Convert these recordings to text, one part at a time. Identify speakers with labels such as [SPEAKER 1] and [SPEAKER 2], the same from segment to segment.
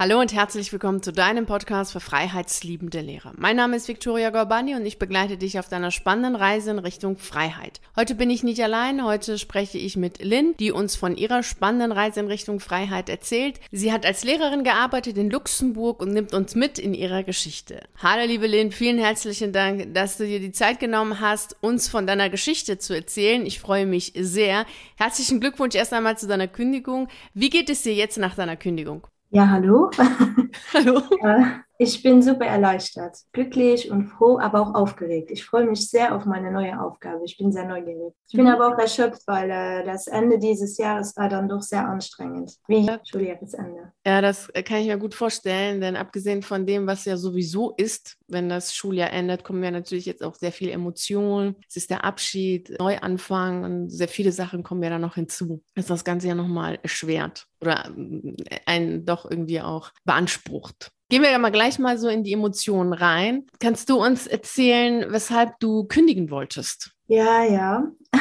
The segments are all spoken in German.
[SPEAKER 1] Hallo und herzlich willkommen zu deinem Podcast für freiheitsliebende Lehrer. Mein Name ist Victoria Gorbani und ich begleite dich auf deiner spannenden Reise in Richtung Freiheit. Heute bin ich nicht allein, heute spreche ich mit Lynn, die uns von ihrer spannenden Reise in Richtung Freiheit erzählt. Sie hat als Lehrerin gearbeitet in Luxemburg und nimmt uns mit in ihrer Geschichte. Hallo liebe Lynn, vielen herzlichen Dank, dass du dir die Zeit genommen hast, uns von deiner Geschichte zu erzählen. Ich freue mich sehr. Herzlichen Glückwunsch erst einmal zu deiner Kündigung. Wie geht es dir jetzt nach deiner Kündigung?
[SPEAKER 2] Ja, hallo. Hallo. ich bin super erleichtert, glücklich und froh, aber auch aufgeregt. Ich freue mich sehr auf meine neue Aufgabe. Ich bin sehr neugierig. Ich bin mhm. aber auch erschöpft, weil äh, das Ende dieses Jahres war dann doch sehr anstrengend. Wie ja.
[SPEAKER 1] Schuljahresende. Ja, das äh, kann ich mir gut vorstellen, denn abgesehen von dem, was ja sowieso ist, wenn das Schuljahr endet, kommen ja natürlich jetzt auch sehr viele Emotionen. Es ist der Abschied, Neuanfang und sehr viele Sachen kommen ja dann noch hinzu. Das das Ganze ja nochmal erschwert oder äh, einen doch irgendwie auch beansprucht. Gehen wir ja mal gleich mal so in die Emotionen rein. Kannst du uns erzählen, weshalb du kündigen wolltest?
[SPEAKER 2] Ja, ja.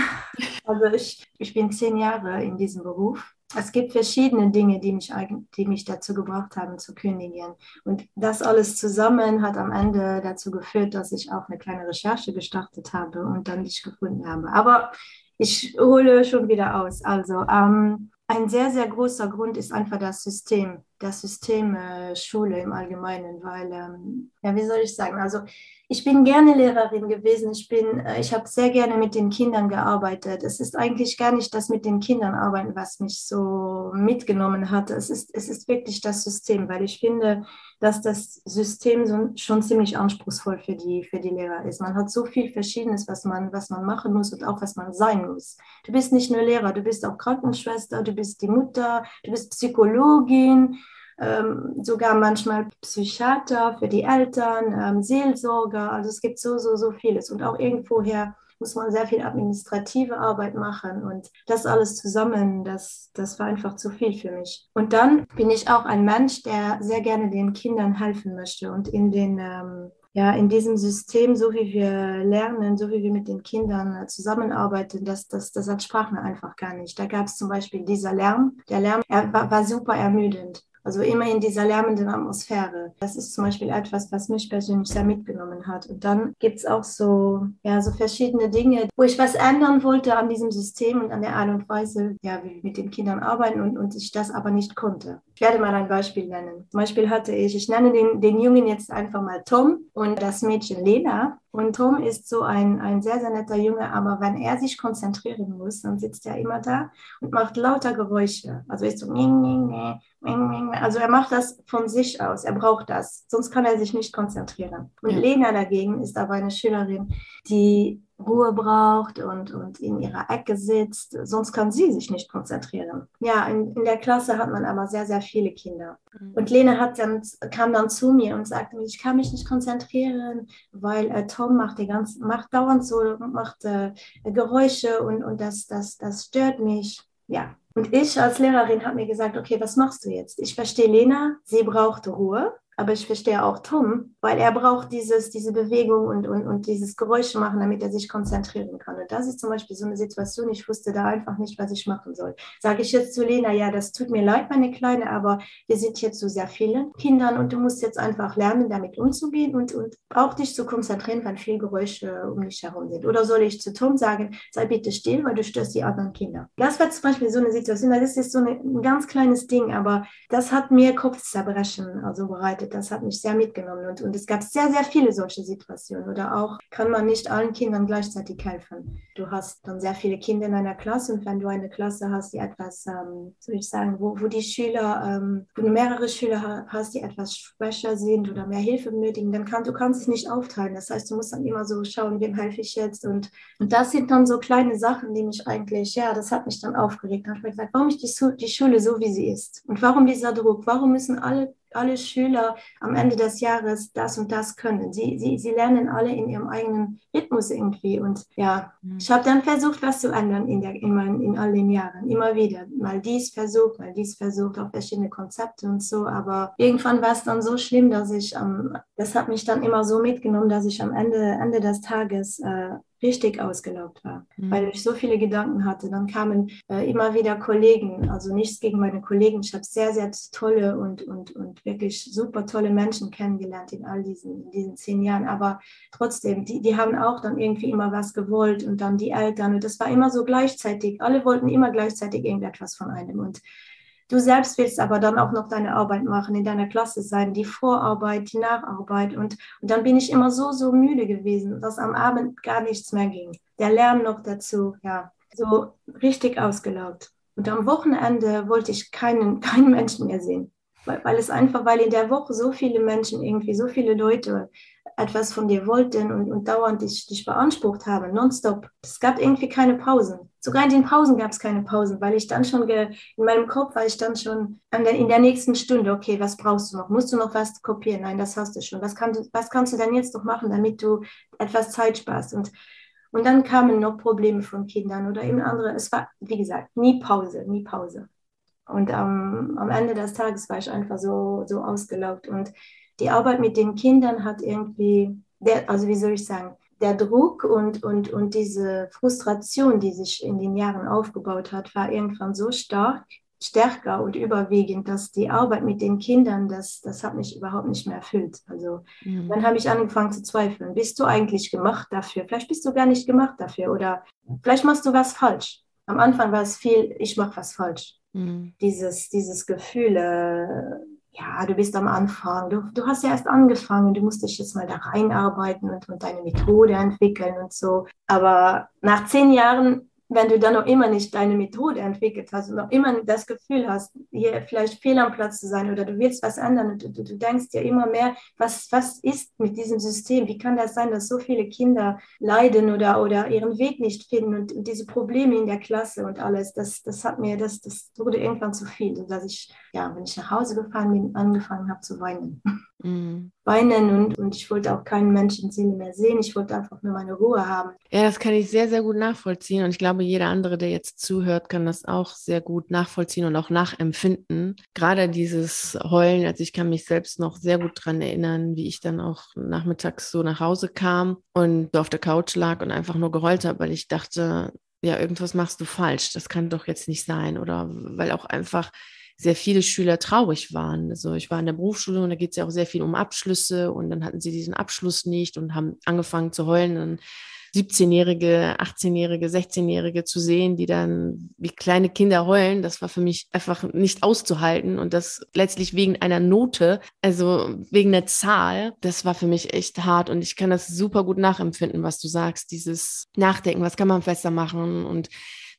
[SPEAKER 2] Also ich, ich bin zehn Jahre in diesem Beruf es gibt verschiedene Dinge, die mich, die mich dazu gebracht haben zu kündigen. Und das alles zusammen hat am Ende dazu geführt, dass ich auch eine kleine Recherche gestartet habe und dann dich gefunden habe. Aber ich hole schon wieder aus. Also ähm, ein sehr, sehr großer Grund ist einfach das System, das System äh, Schule im Allgemeinen, weil, ähm, ja, wie soll ich sagen, also ich bin gerne Lehrerin gewesen. Ich bin, äh, ich habe sehr gerne mit den Kindern gearbeitet. Es ist eigentlich gar nicht das mit den Kindern arbeiten, was mich so mitgenommen hat. Es ist, es ist wirklich das System, weil ich finde, dass das System so, schon ziemlich anspruchsvoll für die, für die Lehrer ist. Man hat so viel Verschiedenes, was man, was man machen muss und auch was man sein muss. Du bist nicht nur Lehrer, du bist auch Krankenschwester, du bist die Mutter, du bist Psychologin ähm, sogar manchmal Psychiater für die Eltern, ähm, Seelsorger. Also es gibt so, so, so vieles. Und auch irgendwoher muss man sehr viel administrative Arbeit machen und das alles zusammen, das, das war einfach zu viel für mich. Und dann bin ich auch ein Mensch, der sehr gerne den Kindern helfen möchte und in den ähm, ja, in diesem System, so wie wir lernen, so wie wir mit den Kindern zusammenarbeiten, das, das, das entsprach mir einfach gar nicht. Da gab es zum Beispiel dieser Lärm. Der Lärm war, war super ermüdend. Also immer in dieser lärmenden Atmosphäre. Das ist zum Beispiel etwas, was mich persönlich sehr mitgenommen hat. Und dann gibt es auch so, ja, so verschiedene Dinge, wo ich was ändern wollte an diesem System und an der Art und Weise, ja, wie wir mit den Kindern arbeiten und, und ich das aber nicht konnte. Ich werde mal ein Beispiel nennen. Zum Beispiel hatte ich, ich nenne den, den Jungen jetzt einfach mal Tom und das Mädchen Lena. Und Tom ist so ein, ein sehr, sehr netter Junge, aber wenn er sich konzentrieren muss, dann sitzt er immer da und macht lauter Geräusche. Also ist so, also er macht das von sich aus, er braucht das, sonst kann er sich nicht konzentrieren. Und Lena dagegen ist aber eine Schülerin, die Ruhe braucht und, und in ihrer Ecke sitzt. Sonst kann sie sich nicht konzentrieren. Ja, in, in der Klasse hat man aber sehr, sehr viele Kinder. Mhm. Und Lena hat dann, kam dann zu mir und sagte mir, ich kann mich nicht konzentrieren, weil äh, Tom macht, die ganze, macht dauernd so, macht äh, Geräusche und, und das, das, das stört mich. Ja, und ich als Lehrerin habe mir gesagt, okay, was machst du jetzt? Ich verstehe Lena, sie braucht Ruhe. Aber ich verstehe auch Tom, weil er braucht dieses, diese Bewegung und, und, und dieses Geräusche machen, damit er sich konzentrieren kann. Und das ist zum Beispiel so eine Situation, ich wusste da einfach nicht, was ich machen soll. Sage ich jetzt zu Lena, ja, das tut mir leid, meine Kleine, aber wir sind jetzt so sehr viele Kindern und du musst jetzt einfach lernen, damit umzugehen und, und auch dich zu konzentrieren, wenn viel Geräusche um dich herum sind. Oder soll ich zu Tom sagen, sei bitte still, weil du störst die anderen Kinder. Das war zum Beispiel so eine Situation, das ist so ein ganz kleines Ding, aber das hat mir Kopfzerbrechen also bereitet das hat mich sehr mitgenommen. Und, und es gab sehr, sehr viele solche Situationen. Oder auch kann man nicht allen Kindern gleichzeitig helfen. Du hast dann sehr viele Kinder in einer Klasse und wenn du eine Klasse hast, die etwas, ähm, soll ich sagen, wo, wo die Schüler, ähm, wo du mehrere Schüler hast, die etwas schwächer sind oder mehr Hilfe benötigen, dann kannst du kannst es nicht aufteilen. Das heißt, du musst dann immer so schauen, wem helfe ich jetzt. Und, und das sind dann so kleine Sachen, die mich eigentlich, ja, das hat mich dann aufgeregt. Da habe ich mir gesagt, warum ist die, die Schule so, wie sie ist? Und warum dieser Druck? Warum müssen alle alle Schüler am Ende des Jahres das und das können. Sie, sie, sie lernen alle in ihrem eigenen Rhythmus irgendwie. Und ja, mhm. ich habe dann versucht, was zu ändern in, der, in, mein, in all den Jahren. Immer wieder. Mal dies versucht, mal dies versucht, auch verschiedene Konzepte und so. Aber irgendwann war es dann so schlimm, dass ich, ähm, das hat mich dann immer so mitgenommen, dass ich am Ende, Ende des Tages äh, richtig ausgelaugt war, mhm. weil ich so viele Gedanken hatte. Dann kamen äh, immer wieder Kollegen, also nichts gegen meine Kollegen. Ich habe sehr, sehr tolle und, und, und wirklich super tolle Menschen kennengelernt in all diesen, in diesen zehn Jahren. Aber trotzdem, die, die haben auch dann irgendwie immer was gewollt und dann die Eltern. Und das war immer so gleichzeitig. Alle wollten immer gleichzeitig irgendetwas von einem. Und Du selbst willst aber dann auch noch deine Arbeit machen, in deiner Klasse sein, die Vorarbeit, die Nacharbeit. Und, und dann bin ich immer so, so müde gewesen, dass am Abend gar nichts mehr ging. Der Lärm noch dazu, ja, so richtig ausgelaugt. Und am Wochenende wollte ich keinen, keinen Menschen mehr sehen. Weil, weil es einfach, weil in der Woche so viele Menschen irgendwie, so viele Leute etwas von dir wollten und, und dauernd dich, dich beansprucht haben, nonstop. Es gab irgendwie keine Pausen. Sogar in den Pausen gab es keine Pausen, weil ich dann schon, in meinem Kopf war ich dann schon der, in der nächsten Stunde, okay, was brauchst du noch? Musst du noch was kopieren? Nein, das hast du schon. Was, kann, was kannst du denn jetzt noch machen, damit du etwas Zeit sparst? Und, und dann kamen noch Probleme von Kindern oder eben andere. Es war, wie gesagt, nie Pause, nie Pause. Und ähm, am Ende des Tages war ich einfach so, so ausgelaugt. Und die Arbeit mit den Kindern hat irgendwie, der, also wie soll ich sagen, der Druck und, und, und diese Frustration, die sich in den Jahren aufgebaut hat, war irgendwann so stark, stärker und überwiegend, dass die Arbeit mit den Kindern, das, das hat mich überhaupt nicht mehr erfüllt. Also mhm. dann habe ich angefangen zu zweifeln. Bist du eigentlich gemacht dafür? Vielleicht bist du gar nicht gemacht dafür oder vielleicht machst du was falsch. Am Anfang war es viel, ich mache was falsch. Mhm. Dieses, dieses Gefühl, äh, ja, du bist am Anfang, du, du hast ja erst angefangen, du musst dich jetzt mal da reinarbeiten und, und deine Methode entwickeln und so. Aber nach zehn Jahren wenn du dann noch immer nicht deine Methode entwickelt hast und noch immer das Gefühl hast, hier vielleicht fehl am Platz zu sein oder du willst was ändern und du, du, denkst ja immer mehr, was, was ist mit diesem System? Wie kann das sein, dass so viele Kinder leiden oder, oder ihren Weg nicht finden und, und diese Probleme in der Klasse und alles, das, das hat mir, das, das wurde irgendwann zu viel, sodass ich, ja, wenn ich nach Hause gefahren bin, angefangen habe zu weinen. Mhm. Weinen und, und ich wollte auch keinen Menschen mehr sehen. Ich wollte einfach nur meine Ruhe haben.
[SPEAKER 1] Ja, das kann ich sehr, sehr gut nachvollziehen. Und ich glaube, jeder andere, der jetzt zuhört, kann das auch sehr gut nachvollziehen und auch nachempfinden. Gerade dieses Heulen, also ich kann mich selbst noch sehr gut daran erinnern, wie ich dann auch nachmittags so nach Hause kam und auf der Couch lag und einfach nur geheult habe, weil ich dachte, ja, irgendwas machst du falsch. Das kann doch jetzt nicht sein. Oder weil auch einfach sehr viele Schüler traurig waren. Also ich war in der Berufsschule und da geht es ja auch sehr viel um Abschlüsse und dann hatten sie diesen Abschluss nicht und haben angefangen zu heulen. Und 17-Jährige, 18-Jährige, 16-Jährige zu sehen, die dann wie kleine Kinder heulen, das war für mich einfach nicht auszuhalten und das letztlich wegen einer Note, also wegen der Zahl, das war für mich echt hart und ich kann das super gut nachempfinden, was du sagst, dieses Nachdenken, was kann man besser machen und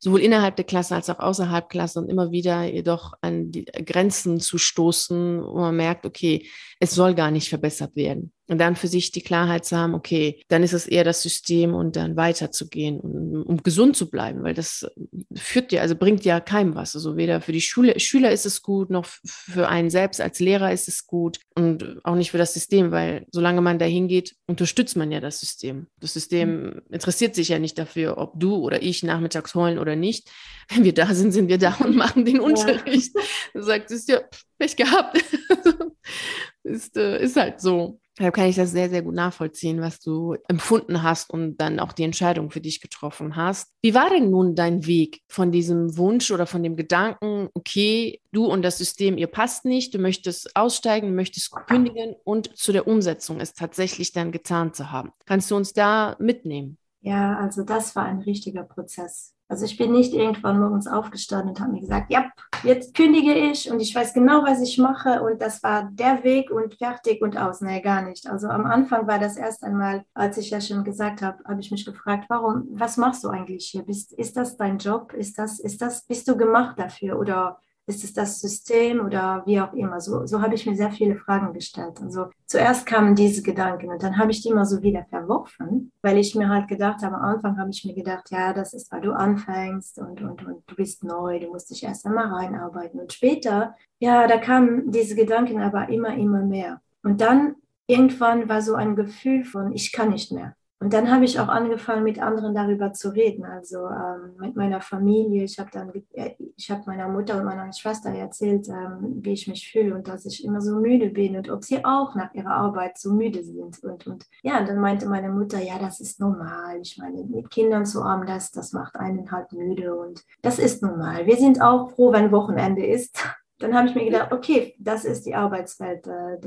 [SPEAKER 1] sowohl innerhalb der Klasse als auch außerhalb Klasse und immer wieder jedoch an die Grenzen zu stoßen, wo man merkt, okay, es soll gar nicht verbessert werden. Und dann für sich die Klarheit zu haben, okay, dann ist es eher das System und dann weiterzugehen, um, um gesund zu bleiben, weil das führt ja, also bringt ja keinem was. Also weder für die Schule, Schüler ist es gut, noch für einen selbst als Lehrer ist es gut und auch nicht für das System, weil solange man dahin geht, unterstützt man ja das System. Das System mhm. interessiert sich ja nicht dafür, ob du oder ich nachmittags heulen oder nicht. Wenn wir da sind, sind wir da und machen den Unterricht. Ja. Du sagst, ist ja Pech gehabt. ist, äh, ist halt so. Deshalb kann ich das sehr, sehr gut nachvollziehen, was du empfunden hast und dann auch die Entscheidung für dich getroffen hast. Wie war denn nun dein Weg von diesem Wunsch oder von dem Gedanken, okay, du und das System, ihr passt nicht, du möchtest aussteigen, möchtest kündigen und zu der Umsetzung es tatsächlich dann getan zu haben? Kannst du uns da mitnehmen?
[SPEAKER 2] Ja, also das war ein richtiger Prozess. Also ich bin nicht irgendwann morgens aufgestanden und habe mir gesagt, ja, jetzt kündige ich und ich weiß genau, was ich mache und das war der Weg und fertig und aus. Nee, gar nicht. Also am Anfang war das erst einmal, als ich ja schon gesagt habe, habe ich mich gefragt, warum, was machst du eigentlich hier? Bist, ist das dein Job? Ist das, ist das, bist du gemacht dafür oder ist es das System oder wie auch immer? So, so habe ich mir sehr viele Fragen gestellt. Also zuerst kamen diese Gedanken und dann habe ich die immer so wieder verworfen, weil ich mir halt gedacht habe, am Anfang habe ich mir gedacht, ja, das ist, weil du anfängst und, und, und du bist neu, du musst dich erst einmal reinarbeiten. Und später, ja, da kamen diese Gedanken aber immer, immer mehr. Und dann irgendwann war so ein Gefühl von, ich kann nicht mehr. Und dann habe ich auch angefangen, mit anderen darüber zu reden, also ähm, mit meiner Familie. Ich habe dann, äh, ich habe meiner Mutter und meiner Schwester erzählt, ähm, wie ich mich fühle und dass ich immer so müde bin und ob sie auch nach ihrer Arbeit so müde sind. Und, und ja, und dann meinte meine Mutter, ja, das ist normal. Ich meine, mit Kindern zu arm, das, das macht einen halt müde und das ist normal. Wir sind auch froh, wenn Wochenende ist. Dann habe ich mir gedacht, okay, das ist die Arbeitswelt, äh,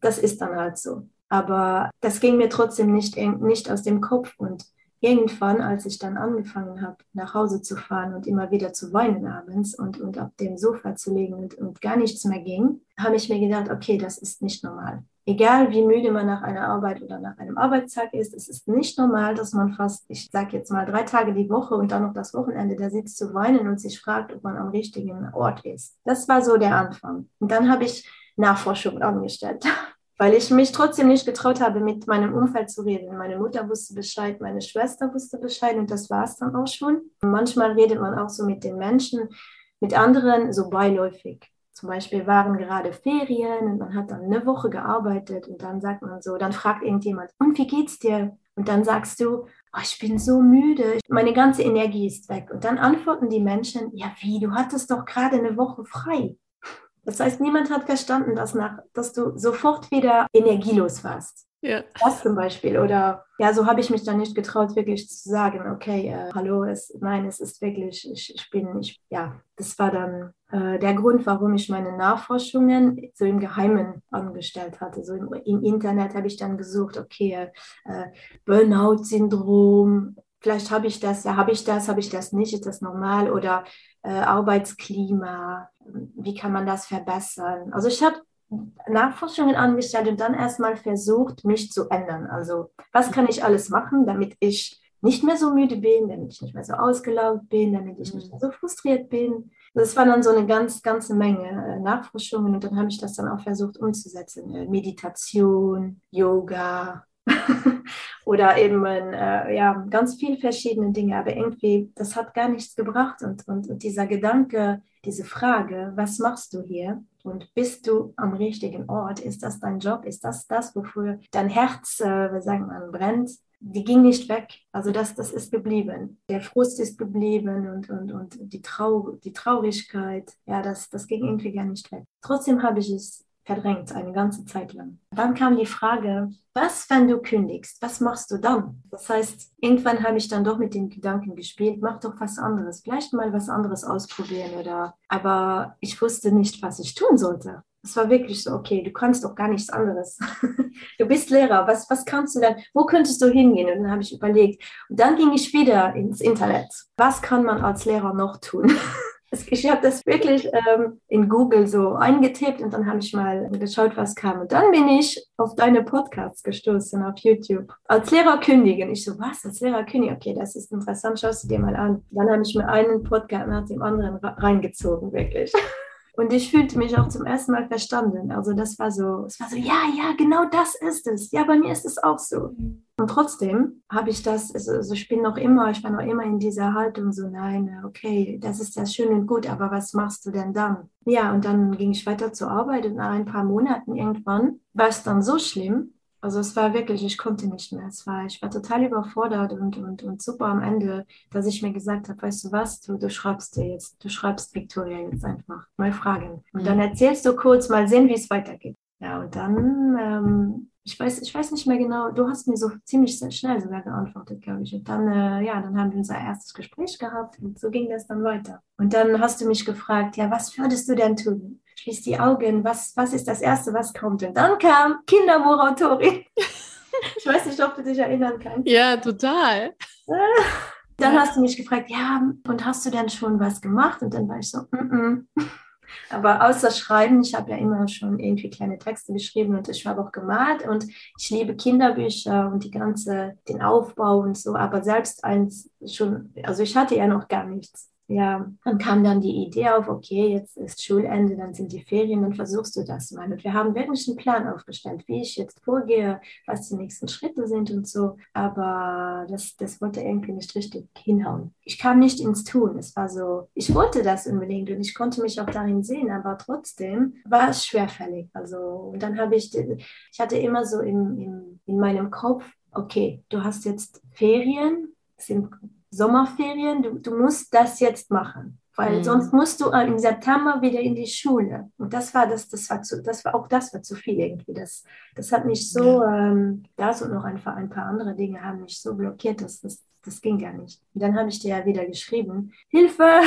[SPEAKER 2] das ist dann halt so. Aber das ging mir trotzdem nicht, nicht aus dem Kopf. Und irgendwann, als ich dann angefangen habe, nach Hause zu fahren und immer wieder zu weinen abends und, und auf dem Sofa zu liegen und, und gar nichts mehr ging, habe ich mir gedacht, okay, das ist nicht normal. Egal wie müde man nach einer Arbeit oder nach einem Arbeitstag ist, es ist nicht normal, dass man fast, ich sage jetzt mal, drei Tage die Woche und dann noch das Wochenende da sitzt zu weinen und sich fragt, ob man am richtigen Ort ist. Das war so der Anfang. Und dann habe ich Nachforschung angestellt weil ich mich trotzdem nicht getraut habe, mit meinem Umfeld zu reden. Meine Mutter wusste Bescheid, meine Schwester wusste Bescheid und das war es dann auch schon. manchmal redet man auch so mit den Menschen, mit anderen so beiläufig. Zum Beispiel waren gerade Ferien und man hat dann eine Woche gearbeitet und dann sagt man so, dann fragt irgendjemand, und wie geht's dir? Und dann sagst du, oh, ich bin so müde, meine ganze Energie ist weg. Und dann antworten die Menschen, ja wie, du hattest doch gerade eine Woche frei. Das heißt, niemand hat verstanden, dass, nach, dass du sofort wieder energielos warst. Ja. Das zum Beispiel. Oder ja, so habe ich mich dann nicht getraut, wirklich zu sagen, okay, äh, hallo, es, nein, es ist wirklich, ich, ich bin, ich, ja, das war dann äh, der Grund, warum ich meine Nachforschungen so im Geheimen angestellt hatte. So im, im Internet habe ich dann gesucht, okay, äh, Burnout-Syndrom, vielleicht habe ich das, ja, habe ich das, habe ich das nicht, ist das normal oder äh, Arbeitsklima, wie kann man das verbessern? Also ich habe Nachforschungen angestellt und dann erstmal versucht, mich zu ändern. Also was kann ich alles machen, damit ich nicht mehr so müde bin, damit ich nicht mehr so ausgelaugt bin, damit ich nicht mehr so frustriert bin. Das war dann so eine ganz, ganze Menge äh, Nachforschungen und dann habe ich das dann auch versucht umzusetzen. Äh, Meditation, Yoga, oder eben äh, ja, ganz viele verschiedene Dinge. Aber irgendwie, das hat gar nichts gebracht. Und, und, und dieser Gedanke, diese Frage, was machst du hier? Und bist du am richtigen Ort? Ist das dein Job? Ist das das, wofür dein Herz, äh, wie sagen man, brennt? Die ging nicht weg. Also das, das ist geblieben. Der Frust ist geblieben und, und, und die, Trau die Traurigkeit, ja, das, das ging irgendwie gar nicht weg. Trotzdem habe ich es verdrängt, eine ganze Zeit lang. Dann kam die Frage, was, wenn du kündigst? Was machst du dann? Das heißt, irgendwann habe ich dann doch mit den Gedanken gespielt, mach doch was anderes, vielleicht mal was anderes ausprobieren oder, aber ich wusste nicht, was ich tun sollte. Es war wirklich so, okay, du kannst doch gar nichts anderes. du bist Lehrer, was, was kannst du dann, wo könntest du hingehen? Und dann habe ich überlegt. Und dann ging ich wieder ins Internet. Was kann man als Lehrer noch tun? Ich habe das wirklich ähm, in Google so eingetippt und dann habe ich mal geschaut, was kam. Und dann bin ich auf deine Podcasts gestoßen auf YouTube. Als Lehrer kündigen. Ich so, was? Als Lehrer kündigen? Okay, das ist interessant, schaust du dir mal an. Dann habe ich mir einen Podcast nach dem anderen reingezogen, wirklich. Und ich fühlte mich auch zum ersten Mal verstanden. Also das war so, es war so, ja, ja, genau das ist es. Ja, bei mir ist es auch so. Und trotzdem habe ich das, also, also ich bin noch immer, ich war noch immer in dieser Haltung so, nein, okay, das ist ja schön und gut, aber was machst du denn dann? Ja, und dann ging ich weiter zur Arbeit und nach ein paar Monaten irgendwann war es dann so schlimm, also es war wirklich, ich konnte nicht mehr. Es war, ich war total überfordert und, und, und super am Ende, dass ich mir gesagt habe, weißt du was, du, du schreibst dir jetzt, du schreibst Victoria jetzt einfach mal Fragen. Und dann mhm. erzählst du kurz, mal sehen, wie es weitergeht. Ja, und dann, ähm, ich weiß, ich weiß nicht mehr genau, du hast mir so ziemlich schnell sogar geantwortet, glaube ich. Und dann, äh, ja, dann haben wir unser erstes Gespräch gehabt und so ging das dann weiter. Und dann hast du mich gefragt, ja, was würdest du denn tun? Schließ die Augen, was, was ist das Erste, was kommt? Und dann kam Kinderbuchautorin. ich weiß nicht, ob du dich erinnern kannst.
[SPEAKER 1] Ja, total.
[SPEAKER 2] Dann hast du mich gefragt, ja, und hast du denn schon was gemacht? Und dann war ich so, mm -mm. Aber außer Schreiben, ich habe ja immer schon irgendwie kleine Texte geschrieben und ich habe auch gemalt und ich liebe Kinderbücher und die ganze, den Aufbau und so, aber selbst eins schon, also ich hatte ja noch gar nichts ja, dann kam dann die Idee auf, okay, jetzt ist Schulende, dann sind die Ferien, dann versuchst du das mal. Und wir haben wirklich einen Plan aufgestellt, wie ich jetzt vorgehe, was die nächsten Schritte sind und so. Aber das, das wollte irgendwie nicht richtig hinhauen. Ich kam nicht ins Tun. Es war so, ich wollte das unbedingt und ich konnte mich auch darin sehen, aber trotzdem war es schwerfällig. Also, und dann habe ich, ich hatte immer so im, im, in meinem Kopf, okay, du hast jetzt Ferien, sind Sommerferien, du, du musst das jetzt machen. Weil mhm. sonst musst du im September wieder in die Schule. Und das war das, das war zu, das war auch das war zu viel irgendwie. Das, das hat mich so, ja. ähm, das und noch einfach ein paar andere Dinge haben mich so blockiert, dass das, das ging gar nicht. Und dann habe ich dir ja wieder geschrieben, Hilfe!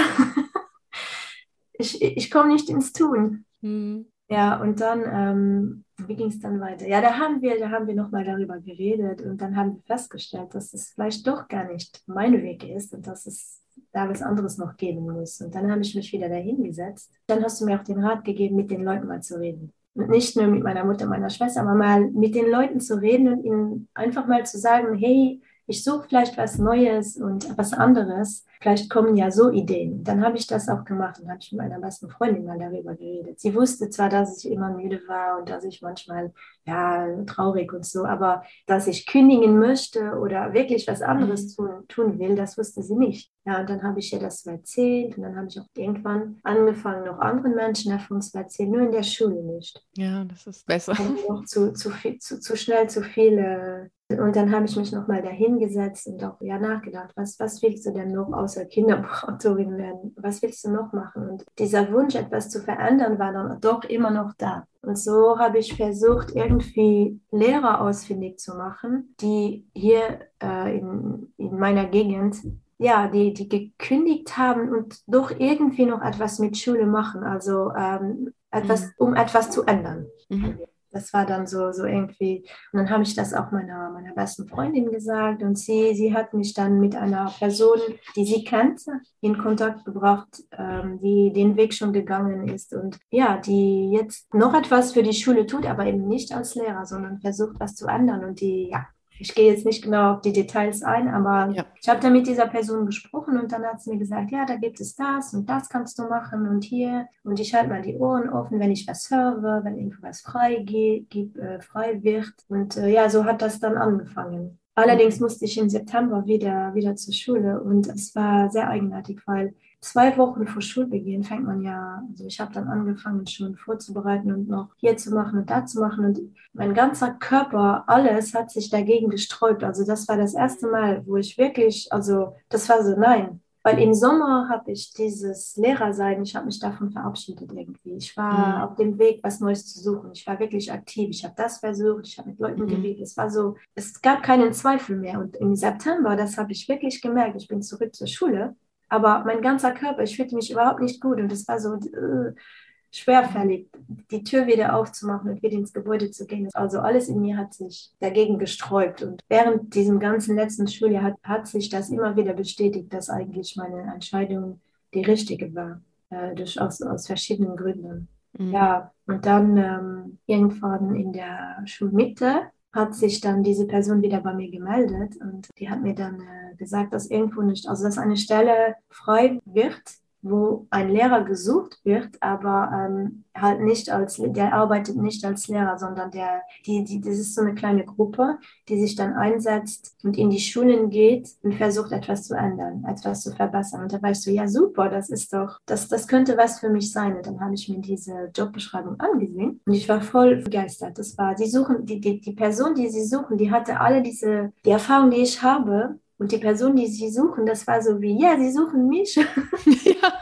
[SPEAKER 2] ich, ich komme nicht ins Tun. Mhm. Ja, und dann, ähm, wie ging es dann weiter? Ja, da haben wir, da haben wir nochmal darüber geredet und dann haben wir festgestellt, dass es vielleicht doch gar nicht mein Weg ist und dass es da was anderes noch geben muss. Und dann habe ich mich wieder dahingesetzt. Dann hast du mir auch den Rat gegeben, mit den Leuten mal zu reden. Und nicht nur mit meiner Mutter, meiner Schwester, aber mal mit den Leuten zu reden und ihnen einfach mal zu sagen, hey, ich suche vielleicht was Neues und was anderes. Vielleicht kommen ja so Ideen. Dann habe ich das auch gemacht und habe ich mit meiner besten Freundin mal darüber geredet. Sie wusste zwar, dass ich immer müde war und dass ich manchmal ja traurig und so, aber dass ich kündigen möchte oder wirklich was anderes mhm. tun, tun will, das wusste sie nicht. Ja, und dann habe ich ihr das erzählt und dann habe ich auch irgendwann angefangen, noch anderen Menschen davon zu erzählen, nur in der Schule nicht.
[SPEAKER 1] Ja, das ist besser.
[SPEAKER 2] Noch zu, zu, viel, zu, zu schnell zu viele und dann habe ich mich nochmal dahingesetzt und auch ja nachgedacht, was, was willst du denn noch außer Kinderbuchautorin werden? Was willst du noch machen? Und dieser Wunsch, etwas zu verändern, war dann doch immer noch da. Und so habe ich versucht, irgendwie Lehrer ausfindig zu machen, die hier äh, in, in meiner Gegend ja, die, die gekündigt haben und doch irgendwie noch etwas mit Schule machen, also ähm, etwas, mhm. um etwas zu ändern. Mhm das war dann so, so irgendwie, und dann habe ich das auch meiner, meiner besten Freundin gesagt und sie, sie hat mich dann mit einer Person, die sie kannte, in Kontakt gebracht, ähm, die den Weg schon gegangen ist und ja, die jetzt noch etwas für die Schule tut, aber eben nicht als Lehrer, sondern versucht, was zu ändern und die, ja, ich gehe jetzt nicht genau auf die Details ein, aber ja. ich habe da mit dieser Person gesprochen und dann hat sie mir gesagt, ja, da gibt es das und das kannst du machen und hier. Und ich halte mal die Ohren offen, wenn ich was höre, wenn irgendwas frei, geht, äh, frei wird. Und äh, ja, so hat das dann angefangen. Allerdings musste ich im September wieder, wieder zur Schule und es war sehr eigenartig, weil zwei Wochen vor Schulbeginn fängt man ja, also ich habe dann angefangen schon vorzubereiten und noch hier zu machen und da zu machen und mein ganzer Körper, alles hat sich dagegen gesträubt. Also das war das erste Mal, wo ich wirklich, also das war so, nein, weil im Sommer habe ich dieses Lehrersein, ich habe mich davon verabschiedet irgendwie. Ich war mhm. auf dem Weg, was Neues zu suchen. Ich war wirklich aktiv. Ich habe das versucht, ich habe mit Leuten mhm. geredet. Es war so, es gab keinen Zweifel mehr. Und im September, das habe ich wirklich gemerkt, ich bin zurück zur Schule aber mein ganzer Körper, ich fühlte mich überhaupt nicht gut und es war so äh, schwerfällig, die Tür wieder aufzumachen und wieder ins Gebäude zu gehen. Also alles in mir hat sich dagegen gesträubt und während diesem ganzen letzten Schuljahr hat, hat sich das immer wieder bestätigt, dass eigentlich meine Entscheidung die richtige war, äh, durch, aus, aus verschiedenen Gründen. Mhm. Ja, und dann ähm, irgendwann in der Schulmitte hat sich dann diese Person wieder bei mir gemeldet und die hat mir dann äh, gesagt, dass irgendwo nicht, also dass eine Stelle frei wird wo ein Lehrer gesucht wird, aber ähm, halt nicht als, der arbeitet nicht als Lehrer, sondern der, die, die, das ist so eine kleine Gruppe, die sich dann einsetzt und in die Schulen geht und versucht, etwas zu ändern, etwas zu verbessern. Und da war ich so, ja super, das ist doch, das, das könnte was für mich sein. Und dann habe ich mir diese Jobbeschreibung angesehen und ich war voll begeistert. Das war, die suchen, die, die, die Person, die sie suchen, die hatte alle diese, die Erfahrung, die ich habe, und die Person, die sie suchen, das war so wie, ja, sie suchen mich. Ja.